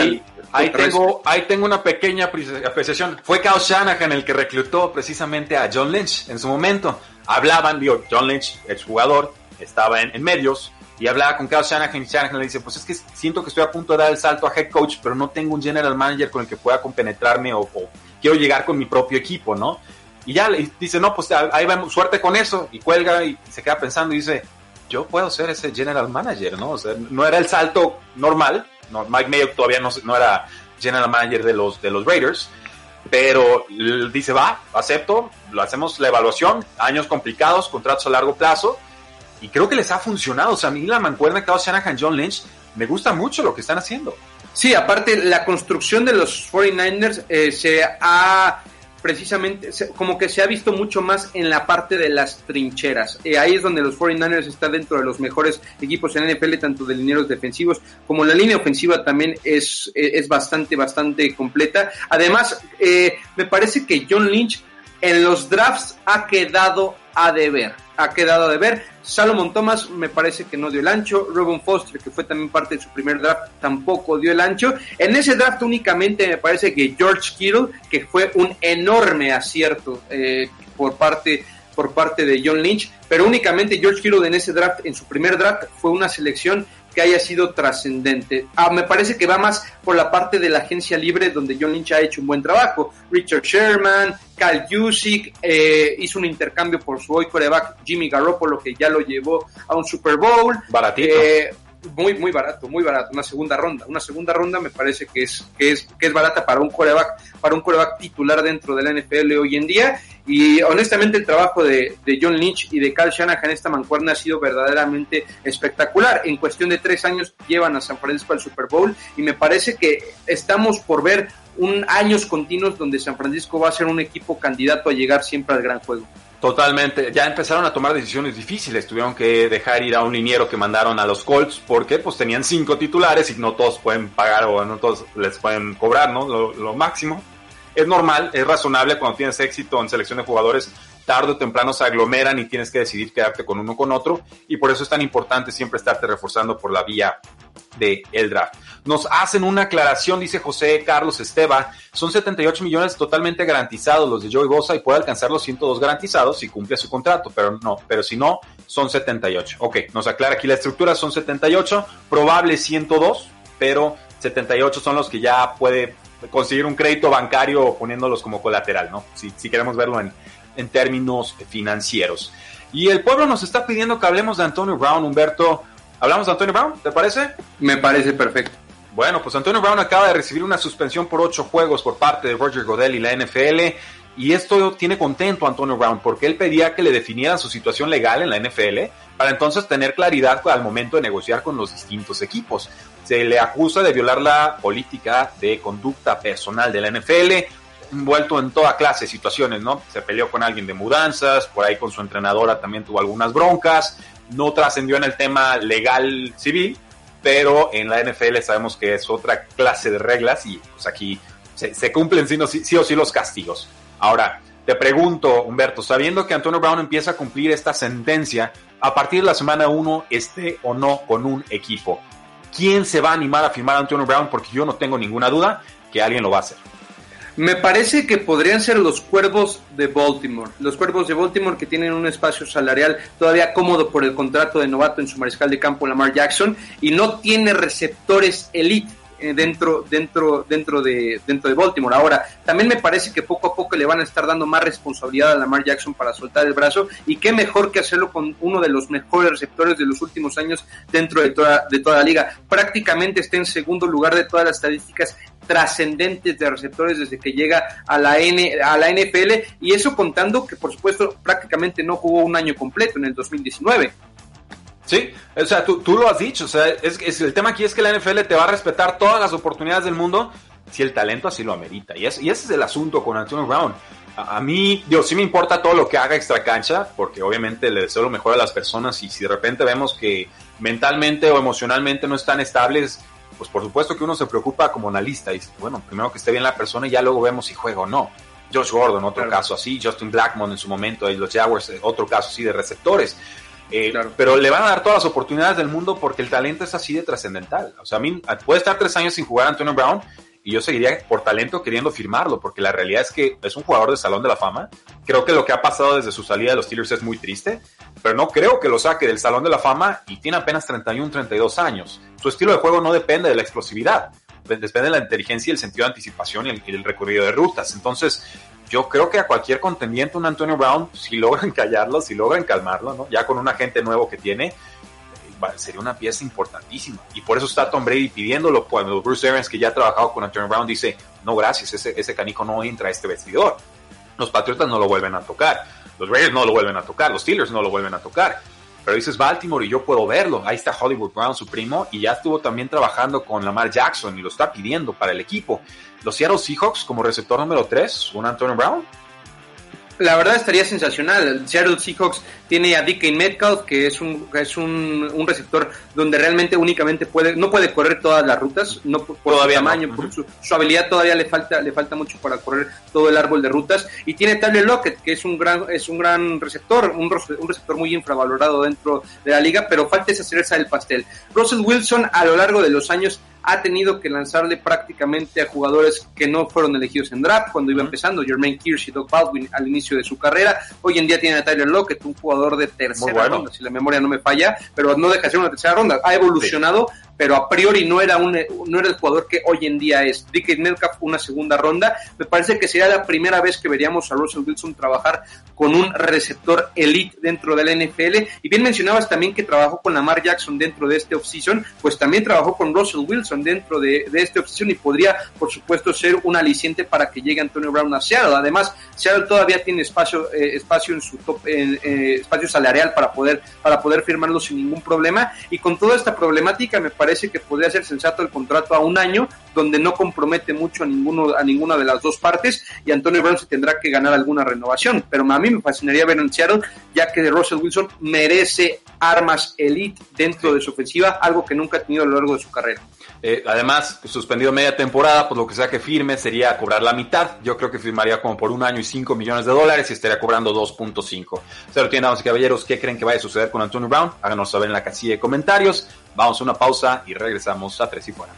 Ahí, tengo, ahí tengo una pequeña apreciación. Fue Kyle Shanahan el que reclutó precisamente a John Lynch en su momento. Hablaban, digo, John Lynch, jugador estaba en, medios, y hablaba con Kyle Shanahan y Shanahan le dice, pues es que siento que estoy a punto de dar el salto a head coach, pero no tengo un general manager con el que pueda compenetrarme o, o quiero llegar con mi propio equipo, ¿no? Y ya le dice, no, pues ahí va, suerte con eso, y cuelga y, se queda pensando y dice, yo puedo ser ese general manager, ¿no? O sea, no era el salto normal, no, Mike Mayo todavía no, no era general manager de los, de los Raiders, pero dice, va, acepto, lo hacemos la evaluación, años complicados, contratos a largo plazo, y creo que les ha funcionado. O sea, a mí la mancuerna que Shanahan, John Lynch, me gusta mucho lo que están haciendo. Sí, aparte la construcción de los 49ers eh, se ha precisamente como que se ha visto mucho más en la parte de las trincheras. Eh, ahí es donde los 49ers están dentro de los mejores equipos en NFL, tanto de lineros defensivos como la línea ofensiva también es, es bastante, bastante completa. Además, eh, me parece que John Lynch en los drafts ha quedado a deber. Ha quedado a deber. Salomon Thomas me parece que no dio el ancho. Robin Foster, que fue también parte de su primer draft, tampoco dio el ancho. En ese draft únicamente me parece que George Kittle, que fue un enorme acierto eh, por parte por parte de John Lynch, pero únicamente George Kittle en ese draft, en su primer draft, fue una selección que haya sido trascendente. Ah, me parece que va más por la parte de la agencia libre donde John Lynch ha hecho un buen trabajo. Richard Sherman, Cal Jusic eh, hizo un intercambio por su hoy coreback Jimmy Garoppolo que ya lo llevó a un Super Bowl. Baratito. Eh, muy, muy barato, muy barato, una segunda ronda. Una segunda ronda me parece que es, que es, que es barata para un coreback, para un coreback titular dentro de la NFL hoy en día. Y honestamente el trabajo de, John Lynch y de Cal Shanahan esta mancuerna ha sido verdaderamente espectacular. En cuestión de tres años llevan a San Francisco al Super Bowl y me parece que estamos por ver un años continuos donde San Francisco va a ser un equipo candidato a llegar siempre al gran juego. Totalmente, ya empezaron a tomar decisiones difíciles, tuvieron que dejar ir a un liniero que mandaron a los Colts porque pues tenían cinco titulares y no todos pueden pagar o no todos les pueden cobrar, ¿no? Lo, máximo. Es normal, es razonable cuando tienes éxito en selección de jugadores, tarde o temprano se aglomeran y tienes que decidir quedarte con uno o con otro y por eso es tan importante siempre estarte reforzando por la vía de el draft. Nos hacen una aclaración, dice José Carlos Esteba, son 78 millones totalmente garantizados los de Joey Bosa y puede alcanzar los 102 garantizados si cumple su contrato, pero no, pero si no, son 78. Ok, nos aclara aquí la estructura, son 78, probable 102, pero 78 son los que ya puede conseguir un crédito bancario poniéndolos como colateral, ¿no? Si, si queremos verlo en, en términos financieros. Y el pueblo nos está pidiendo que hablemos de Antonio Brown, Humberto. ¿Hablamos de Antonio Brown? ¿Te parece? Me parece perfecto. Bueno, pues Antonio Brown acaba de recibir una suspensión por ocho juegos por parte de Roger Godel y la NFL. Y esto tiene contento a Antonio Brown porque él pedía que le definieran su situación legal en la NFL para entonces tener claridad al momento de negociar con los distintos equipos. Se le acusa de violar la política de conducta personal de la NFL, envuelto en toda clase de situaciones, ¿no? Se peleó con alguien de mudanzas, por ahí con su entrenadora también tuvo algunas broncas, no trascendió en el tema legal civil, pero en la NFL sabemos que es otra clase de reglas y pues aquí se, cumplen sí, o sí los castigos. Ahora, te pregunto, Humberto, sabiendo que Antonio Brown empieza a cumplir esta sentencia, a partir de la semana 1, esté o no con un equipo, ¿quién se va a animar a firmar a Antonio Brown? Porque yo no tengo ninguna duda que alguien lo va a hacer. Me parece que podrían ser los cuervos de Baltimore. Los cuervos de Baltimore que tienen un espacio salarial todavía cómodo por el contrato de novato en su mariscal de campo Lamar Jackson y no tiene receptores elite dentro, dentro, dentro, de, dentro de Baltimore. Ahora, también me parece que poco a poco le van a estar dando más responsabilidad a Lamar Jackson para soltar el brazo y qué mejor que hacerlo con uno de los mejores receptores de los últimos años dentro de toda, de toda la liga. Prácticamente está en segundo lugar de todas las estadísticas trascendentes de receptores desde que llega a la, N, a la NFL y eso contando que por supuesto prácticamente no jugó un año completo en el 2019. Sí, o sea, tú, tú lo has dicho, o sea, es, el tema aquí es que la NFL te va a respetar todas las oportunidades del mundo si el talento así lo amerita. Y, es, y ese es el asunto con Antonio Brown. A, mí, digo, sí me importa todo lo que haga extra cancha, porque obviamente le deseo lo mejor a las personas y si de repente vemos que mentalmente o emocionalmente no están estables, pues por supuesto que uno se preocupa como analista y bueno, primero que esté bien la persona y ya luego vemos si juega o no. Josh Gordon, otro caso así, Justin Blackmon en su momento, y los Jaguars, eh, otro caso así de receptores. Eh, pero le van a dar todas las oportunidades del mundo porque el talento es así de trascendental. O sea, a mí puede estar tres años sin jugar Antonio Brown y yo seguiría por talento queriendo firmarlo porque la realidad es que es un jugador de Salón de la Fama. Creo que lo que ha pasado desde su salida de los Steelers es muy triste, pero no creo que lo saque del Salón de la Fama y tiene apenas 31, 32 años. Su estilo de juego no depende de la explosividad, depende de la inteligencia y el sentido de anticipación y el, y el recorrido de rutas. Entonces, yo creo que a cualquier contendiente, un Antonio Brown, si logran (laughs) callarlo, si logran calmarlo, ¿no? ya con un agente nuevo que tiene, eh, sería una pieza importantísima. Y por eso está Tom Brady pidiéndolo cuando Bruce Arians, que ya ha trabajado con Antonio Brown, dice, no, gracias, ese, ese canico no entra a este vestidor. Los Patriotas no lo vuelven a tocar, los Raiders no lo vuelven a tocar, los Steelers no lo vuelven a tocar. pero dices Baltimore y yo puedo verlo. Ahí está Hollywood Brown, su primo, y ya estuvo también trabajando con Lamar Jackson y lo está pidiendo para el equipo. Los Seattle Seahawks como receptor número 3, un Antonio Brown la verdad estaría sensacional. Seattle Seahawks tiene a DK Metcalf, que es un es un, un, receptor donde realmente únicamente puede no puede correr todas las rutas, no por, todavía su tamaño, por su, su, habilidad todavía le falta le falta mucho para correr todo el árbol de rutas y tiene Tyler Lockett, que es un gran es un gran receptor, un, un receptor muy infravalorado dentro de la liga, pero falta esa cereza del pastel. Russell Wilson a lo largo de los años ha tenido que lanzarle prácticamente a jugadores que no fueron elegidos en draft cuando iba empezando, Jermaine Kirsch y Doug Baldwin al inicio de su carrera. Hoy en día tiene a Tyler Lockett, un jugador de tercera bueno. ronda, si la memoria no me falla, pero no deja de ser una tercera ronda. Ha evolucionado, sí pero a priori no era, un, no era el jugador que hoy en día es. Dick Metcalf, una segunda ronda. Me parece que sería la primera vez que veríamos a Russell Wilson trabajar con un receptor elite dentro de la NFL. Y bien mencionabas también que trabajó con Lamar Jackson dentro de este offseason, pues también trabajó con Russell Wilson dentro de, de este offseason y podría, por supuesto, ser un aliciente para que llegue Antonio Brown a Seattle. Además, Seattle todavía tiene espacio, eh, espacio en su top, eh, espacio salarial para poder, para poder firmarlo sin ningún problema. Y con toda esta problemática, me parece parece que podría ser sensato el contrato a un año, donde no compromete mucho a ninguno a ninguna de las dos partes y Antonio Brown se tendrá que ganar alguna renovación. Pero a mí me fascinaría ver en Seattle, ya que Russell Wilson merece armas elite dentro de su ofensiva, algo que nunca ha tenido a lo largo de su carrera. Eh, además, suspendido media temporada, pues lo que sea que firme sería cobrar la mitad. Yo creo que firmaría como por un año y 5 millones de dólares y estaría cobrando 2.5. Se lo tienen, damas y caballeros, ¿qué creen que vaya a suceder con Antonio Brown? Háganos saber en la casilla de comentarios. Vamos a una pausa y regresamos a Tres y Fuera.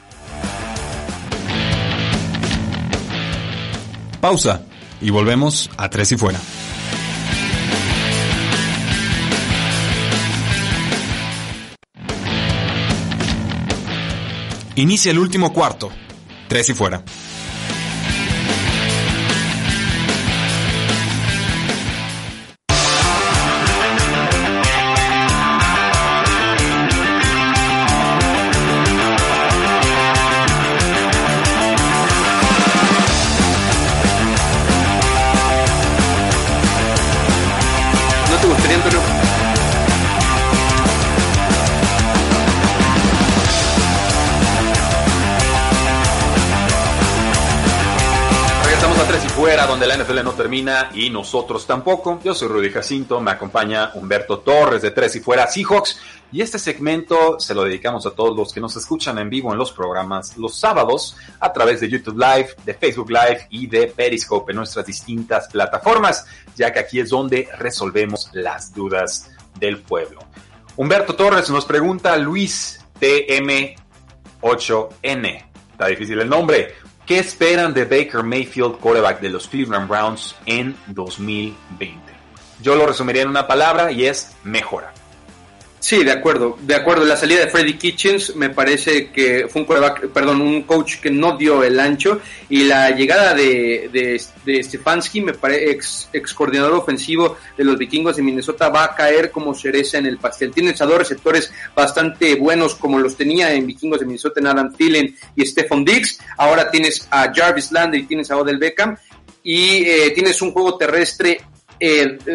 Pausa y volvemos a Tres y Fuera. Inicia el último cuarto. Tres y fuera. La NFL no termina y nosotros tampoco. Yo soy Rudy Jacinto, me acompaña Humberto Torres de Tres y Fuera Seahawks y este segmento se lo dedicamos a todos los que nos escuchan en vivo en los programas los sábados a través de YouTube Live, de Facebook Live y de Periscope en nuestras distintas plataformas, ya que aquí es donde resolvemos las dudas del pueblo. Humberto Torres nos pregunta Luis TM8N. Está difícil el nombre. ¿Qué esperan de Baker Mayfield, quarterback de los Cleveland Browns, en 2020? Yo lo resumiría en una palabra y es mejora. Sí, de acuerdo, de acuerdo. La salida de Freddy Kitchens me parece que fue un perdón, un coach que no dio el ancho y la llegada de, de, de me parece ex, ex, coordinador ofensivo de los vikingos de Minnesota, va a caer como cereza en el pastel. Tienes a dos receptores bastante buenos como los tenía en vikingos de Minnesota, en Adam Thielen y Stephon Diggs. Ahora tienes a Jarvis Landry tienes a Odell Beckham y eh, tienes un juego terrestre élite.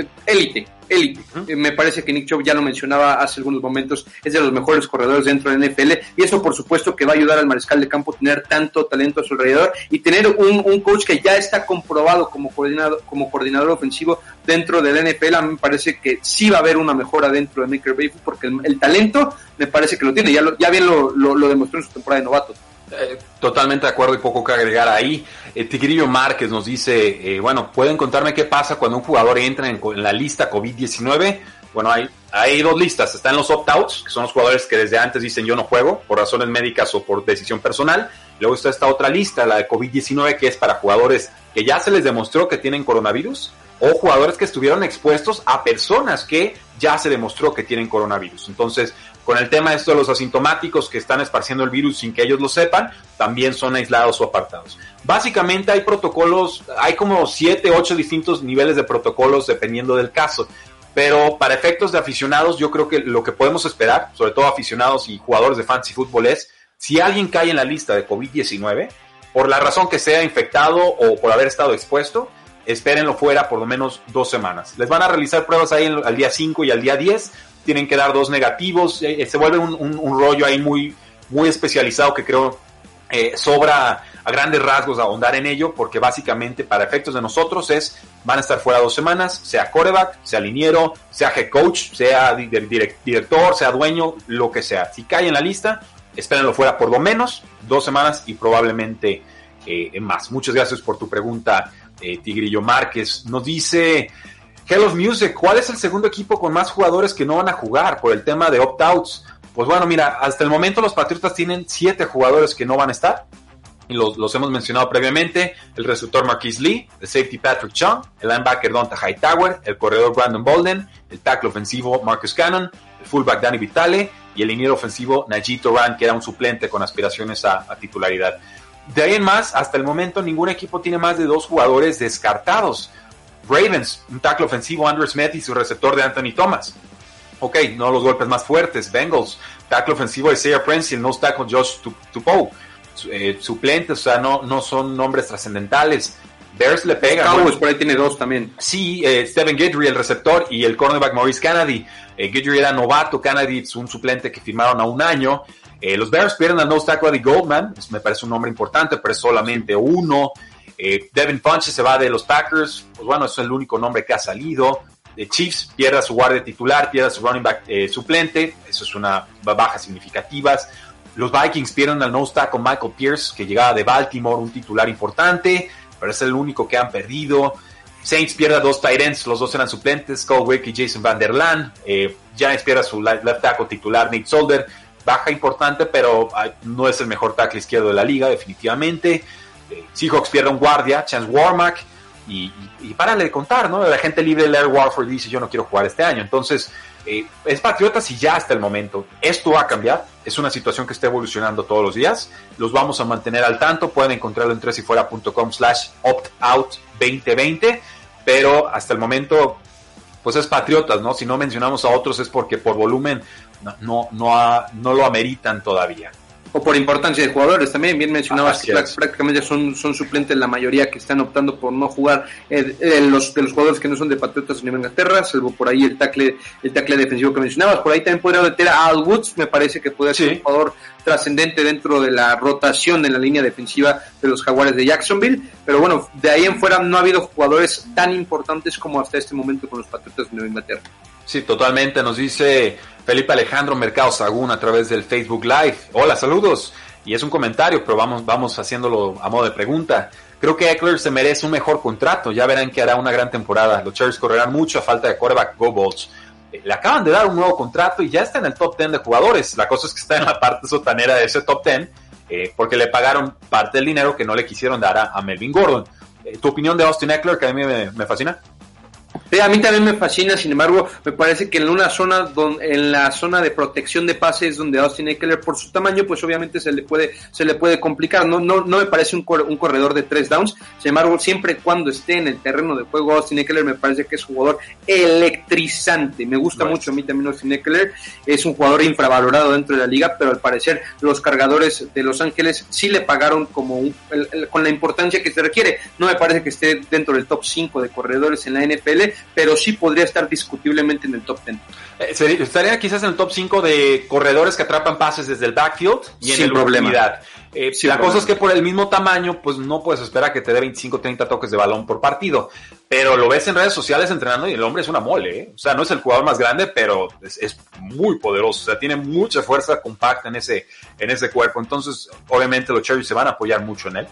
Eh, élite. Eh, me parece que Nick Chubb ya lo mencionaba hace algunos momentos, es de los mejores corredores dentro de la NFL y eso por supuesto que va a ayudar al mariscal de campo a tener tanto talento a su alrededor y tener un, un coach que ya está comprobado como coordinador, como coordinador ofensivo dentro de la NFL. A mí me parece que sí va a haber una mejora dentro de Maker Bayfield porque el, el, talento me parece que lo tiene, ya, lo, ya bien lo, lo, lo demostró en su temporada de novato. Eh, totalmente de acuerdo y poco que agregar ahí. Eh, Tigrillo Márquez nos dice, eh, bueno, ¿pueden contarme qué pasa cuando un jugador entra en, la lista COVID-19? Bueno, hay, hay dos listas. Están los opt-outs, que son los jugadores que desde antes dicen yo no juego por razones médicas o por decisión personal. Luego está esta otra lista, la de COVID-19, que es para jugadores que ya se les demostró que tienen coronavirus o jugadores que estuvieron expuestos a personas que ya se demostró que tienen coronavirus. Entonces, con el tema de los asintomáticos que están esparciendo el virus sin que ellos lo sepan, también son aislados o apartados. Básicamente hay protocolos, hay como 7, 8 distintos niveles de protocolos dependiendo del caso. Pero para efectos de aficionados, yo creo que lo que podemos esperar, sobre todo aficionados y jugadores de fantasy fútbol, es si alguien cae en la lista de COVID-19, por la razón que sea infectado o por haber estado expuesto, espérenlo fuera por lo menos dos semanas. Les van a realizar pruebas ahí al día 5 y al día 10 tienen que dar dos negativos, eh, se vuelve un, rollo ahí muy, muy especializado que creo eh, sobra a grandes rasgos ahondar en ello, porque básicamente para efectos de nosotros es, van a estar fuera dos semanas, sea coreback, sea liniero, sea head coach, sea director, sea dueño, lo que sea. Si cae en la lista, espérenlo fuera por lo menos dos semanas y probablemente eh, más. Muchas gracias por tu pregunta, eh, Tigrillo Márquez. Nos dice Hello Music, ¿cuál es el segundo equipo con más jugadores que no van a jugar por el tema de opt-outs? Pues bueno, mira, hasta el momento los Patriotas tienen siete jugadores que no van a estar y los, hemos mencionado previamente, el receptor Marquis Lee, el safety Patrick Chung, el linebacker Donta Hightower, el corredor Brandon Bolden, el tackle ofensivo Marcus Cannon, el fullback Danny Vitale y el liniero ofensivo Najee Toran, que era un suplente con aspiraciones a, titularidad. De ahí en más, hasta el momento ningún equipo tiene más de dos jugadores descartados. Ravens, un tackle ofensivo Andrew Smith y su receptor de Anthony Thomas. Ok, no los golpes más fuertes. Bengals, tackle ofensivo Isaiah Prince y el nose tackle Josh Tupou eh, suplentes, o sea, no, no son nombres trascendentales. Bears le pega. Cowboys por ahí tiene dos también. Sí, eh, Steven Guidry, el receptor, y el cornerback Maurice Kennedy. Eh, Guidry era novato, Kennedy es un suplente que firmaron a un año. Eh, los Bears pierden a no tackle Goldman, me parece un nombre importante, pero es solamente uno. Devin Funches se va de los Packers, pues bueno, es el único nombre que ha salido. Chiefs pierde a su guardia titular, pierde a su running back suplente, eso es una baja significativa. Los Vikings pierden al no con Michael Pierce, que llegaba de Baltimore, un titular importante, pero es el único que han perdido. Saints pierde a dos tight los dos eran suplentes, Cole y Jason Van Der Laan. Eh, Giants pierde a su left tackle titular, Nick Solder. Baja importante, pero no es el mejor tackle izquierdo de la liga, definitivamente. Seahawks pierde un guardia, Chance Warmack. Y, y, párale de contar, ¿no? La gente libre, Larry Warford dice: Yo no quiero jugar este año. Entonces, eh, es Patriotas y ya hasta el momento. Esto va a cambiar. Es una situación que está evolucionando todos los días. Los vamos a mantener al tanto. Pueden encontrarlo en tresifuera.com slash opt-out 2020. Pero hasta el momento, pues es Patriotas, ¿no? Si no mencionamos a otros es porque por volumen no, no, no lo ameritan todavía o por importancia de jugadores. También bien mencionabas que prácticamente son, son suplentes la mayoría que están optando por no jugar eh, eh, los, de los jugadores que no son de Patriotas en Inglaterra, salvo por ahí el tackle, el tackle defensivo que mencionabas. Por ahí también podría meter a Al Woods, me parece que puede ser un jugador trascendente dentro de la rotación en la línea defensiva de los Jaguares de Jacksonville. Pero bueno, de ahí en fuera no ha habido jugadores tan importantes como hasta este momento con los Patriotas de Nueva Inglaterra. Sí, totalmente. Nos dice Felipe Alejandro Mercado Sagún a través del Facebook Live. Hola, saludos. Y es un comentario, pero vamos, vamos haciéndolo a modo de pregunta. Creo que Eckler se merece un mejor contrato. Ya verán que hará una gran temporada. Los Cherries correrán mucho a falta de quarterback Go Balls. Eh, le acaban de dar un nuevo contrato y ya está en el top 10 de jugadores. La cosa es que está en la parte sotanera de ese top 10 eh, porque le pagaron parte del dinero que no le quisieron dar a, Melvin Gordon. Eh, ¿Tu opinión de Austin Eckler, que a mí me fascina? A mí también me fascina, sin embargo, me parece que en una zona donde, en la zona de protección de pases donde Austin Eckler por su tamaño, pues obviamente se le puede, se le puede complicar. No, no, no me parece un, un corredor de tres downs. Sin embargo, siempre cuando esté en el terreno de juego, Austin Eckler me parece que es un jugador electrizante. Me gusta mucho a mí también Austin Eckler. Es un jugador infravalorado dentro de la liga, pero al parecer los cargadores de Los Ángeles sí le pagaron como con la importancia que se requiere. No me parece que esté dentro del top 5 de corredores en la NFL, pero sí podría estar discutiblemente en el top 10. Eh, estaría quizás en el top 5 de corredores que atrapan pases desde el backfield y en el problema. Eh, la cosa es que por el mismo tamaño, pues no puedes esperar que te dé 25 30 toques de balón por partido. Pero lo ves en redes sociales entrenando y el hombre es una mole. ¿eh? O sea, no es el jugador más grande, pero es, muy poderoso. O sea, tiene mucha fuerza compacta en ese, en ese cuerpo. Entonces, obviamente los Cherries se van a apoyar mucho en él.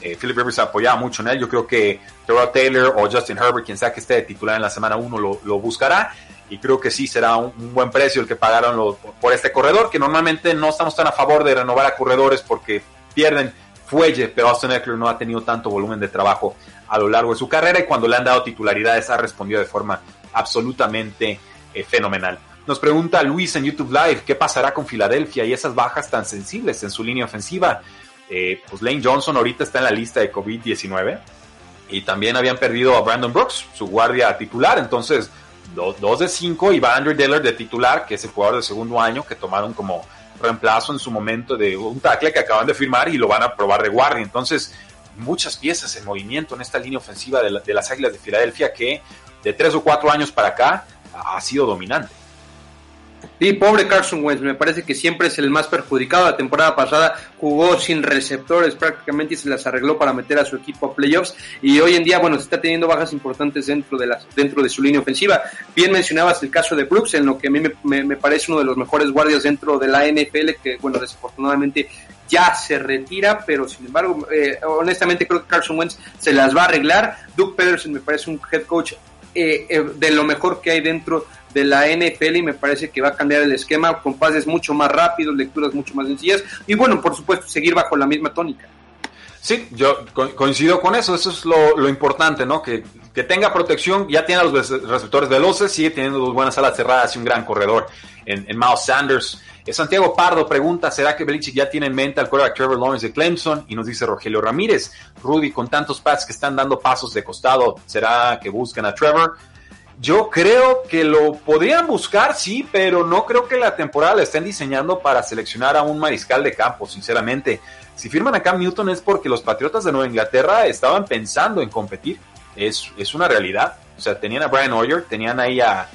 Eh, Philip Rivers apoyaba mucho en él. Yo creo que Terrell Taylor o Justin Herbert, quien sea que esté de titular en la semana 1, lo, buscará. Y creo que sí será un, buen precio el que pagaron por este corredor, que normalmente no estamos tan a favor de renovar a corredores porque pierden fuelle, pero Austin Eckler no ha tenido tanto volumen de trabajo a lo largo de su carrera y cuando le han dado titularidades ha respondido de forma absolutamente eh, fenomenal. Nos pregunta Luis en YouTube Live, ¿qué pasará con Filadelfia y esas bajas tan sensibles en su línea ofensiva? Eh, pues Lane Johnson ahorita está en la lista de COVID-19 y también habían perdido a Brandon Brooks, su guardia titular, entonces dos, de cinco y va Andrew Diller de titular, que es el jugador de segundo año que tomaron como reemplazo en su momento de un tackle que acaban de firmar y lo van a probar de guardia, entonces muchas piezas en movimiento en esta línea ofensiva de, de las Águilas de Filadelfia que de tres o cuatro años para acá ha sido dominante. Sí, pobre Carson Wentz, me parece que siempre es el más perjudicado. La temporada pasada jugó sin receptores prácticamente y se las arregló para meter a su equipo a playoffs. Y hoy en día, bueno, se está teniendo bajas importantes dentro de, las, dentro de su línea ofensiva. Bien mencionabas el caso de Brooks, en lo que a mí me, me parece uno de los mejores guardias dentro de la NFL, que, bueno, desafortunadamente ya se retira, pero sin embargo, eh, honestamente creo que Carson Wentz se las va a arreglar. Doug Pederson me parece un head coach eh, eh, de lo mejor que hay dentro de la NFL y me parece que va a cambiar el esquema con pases mucho más rápidos, lecturas mucho más sencillas y bueno, por supuesto, seguir bajo la misma tónica. Sí, yo coincido con eso, eso es lo, importante, ¿no? Que, que, tenga protección, ya tiene a los receptores veloces, sigue teniendo dos buenas alas cerradas y un gran corredor en, en Miles Sanders. Eh, Santiago Pardo pregunta, ¿será que Belichick ya tiene en mente al quarterback Trevor Lawrence de Clemson? Y nos dice Rogelio Ramírez, Rudy, con tantos pads que están dando pasos de costado, ¿será que buscan a Trevor? Yo creo que lo podrían buscar, sí, pero no creo que la temporada la estén diseñando para seleccionar a un mariscal de campo, sinceramente. Si firman a Cam Newton es porque los Patriotas de Nueva Inglaterra estaban pensando en competir. Es, es una realidad. O sea, tenían a Brian Hoyer, tenían ahí a,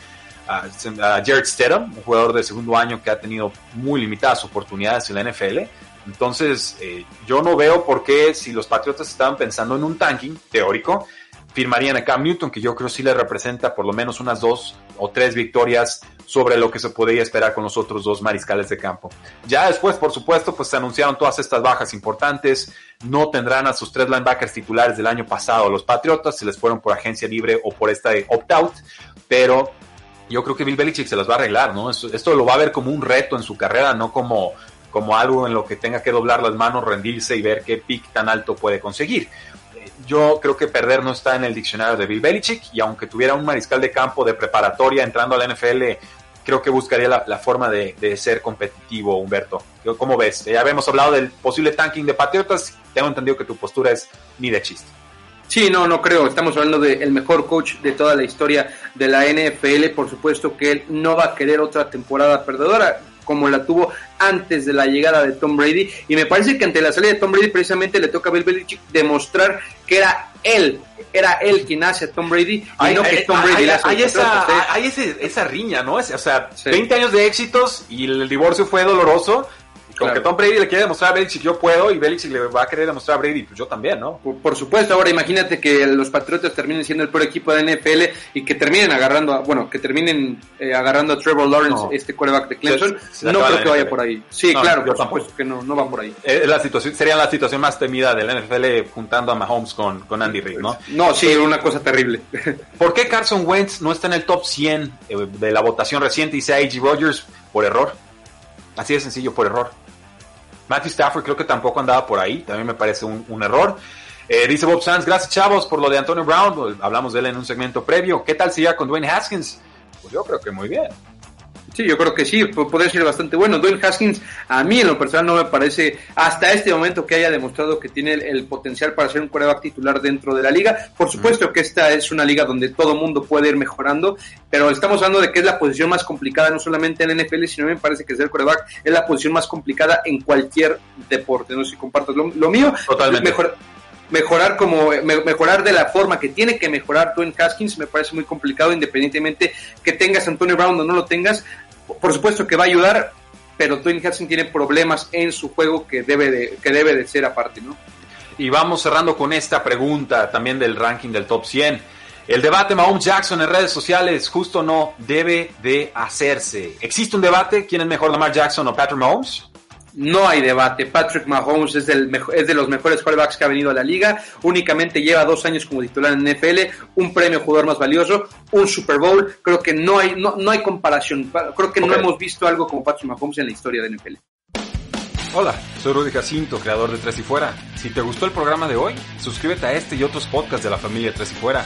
Jared Stedham, un jugador de segundo año que ha tenido muy limitadas oportunidades en la NFL. Entonces, eh, yo no veo por qué, si los Patriotas estaban pensando en un tanking teórico, firmarían a Cam Newton, que yo creo sí le representa por lo menos unas dos o tres victorias sobre lo que se podría esperar con los otros dos mariscales de campo. Ya después, por supuesto, pues se anunciaron todas estas bajas importantes. No tendrán a sus tres linebackers titulares del año pasado los Patriotas, se les fueron por agencia libre o por esta opt-out, pero yo creo que Bill Belichick se las va a arreglar, ¿no? Esto, esto, lo va a ver como un reto en su carrera, no como, como algo en lo que tenga que doblar las manos, rendirse y ver qué pick tan alto puede conseguir yo creo que perder no está en el diccionario de Bill Belichick y aunque tuviera un mariscal de campo de preparatoria entrando a la NFL, creo que buscaría la, forma de, ser competitivo, Humberto. ¿Cómo ves? Ya habíamos hablado del posible tanking de Patriotas, tengo entendido que tu postura es ni de chiste. Sí, no, no creo. Estamos hablando del mejor coach de toda la historia de la NFL. Por supuesto que él no va a querer otra temporada perdedora como la tuvo antes de la llegada de Tom Brady. Y me parece que ante la salida de Tom Brady precisamente le toca a Bill Belichick demostrar que era él, era él quien hace a Tom Brady y no que Tom Brady hay, esa, hay esa riña, ¿no? O sea, 20 años de éxitos y el divorcio fue doloroso que Tom Brady le quiere demostrar a Belichick yo puedo y Belichick le va a querer demostrar a Brady, pues yo también, ¿no? Por, supuesto, ahora imagínate que los Patriotas terminen siendo el peor equipo de NFL y que terminen agarrando, a, bueno, que terminen eh, agarrando a Trevor Lawrence, este quarterback de Clemson. no creo que vaya por ahí. Sí, claro, por supuesto que no, no va por ahí. Eh, la situación, sería la situación más temida del NFL juntando a Mahomes con, con Andy Reid, ¿no? No, sí, una cosa terrible. (laughs) ¿Por qué Carson Wentz no está en el top 100 eh, de la votación reciente y sea A.G. Rogers por error? Así de sencillo, por error. Matthew Stafford creo que tampoco andaba por ahí, también me parece un, error. Eh, dice Bob Sanz, gracias chavos por lo de Antonio Brown, hablamos de él en un segmento previo. ¿Qué tal sería con Dwayne Haskins? Pues yo creo que muy bien. Sí, yo creo que sí, puede ser bastante bueno. Dwayne Haskins, a mí en lo personal no me parece hasta este momento que haya demostrado que tiene el, potencial para ser un quarterback titular dentro de la liga. Por supuesto que esta es una liga donde todo mundo puede ir mejorando, pero estamos hablando de que es la posición más complicada no solamente en la NFL, sino me parece que ser quarterback es la posición más complicada en cualquier deporte. No sé si comparto lo, mío. Totalmente. Mejor, mejorar como mejorar de la forma que tiene que mejorar Dwayne Haskins me parece muy complicado independientemente que tengas Antonio Brown o no lo tengas por supuesto que va a ayudar pero Dwayne Haskins tiene problemas en su juego que debe de que debe de ser aparte no y vamos cerrando con esta pregunta también del ranking del top 100 el debate Mahomes Jackson en redes sociales justo no debe de hacerse existe un debate quién es mejor Lamar Jackson o Patrick Mahomes no hay debate. Patrick Mahomes es, del es de los mejores quarterbacks que ha venido a la liga. Únicamente lleva dos años como titular en NFL, un premio jugador más valioso, un Super Bowl. Creo que no hay, no, no hay comparación. Creo que no hemos visto algo como Patrick Mahomes en la historia de NFL. Hola, soy Rudy Jacinto, creador de Tres y Fuera. Si te gustó el programa de hoy, suscríbete a este y otros podcasts de la familia Tres y Fuera.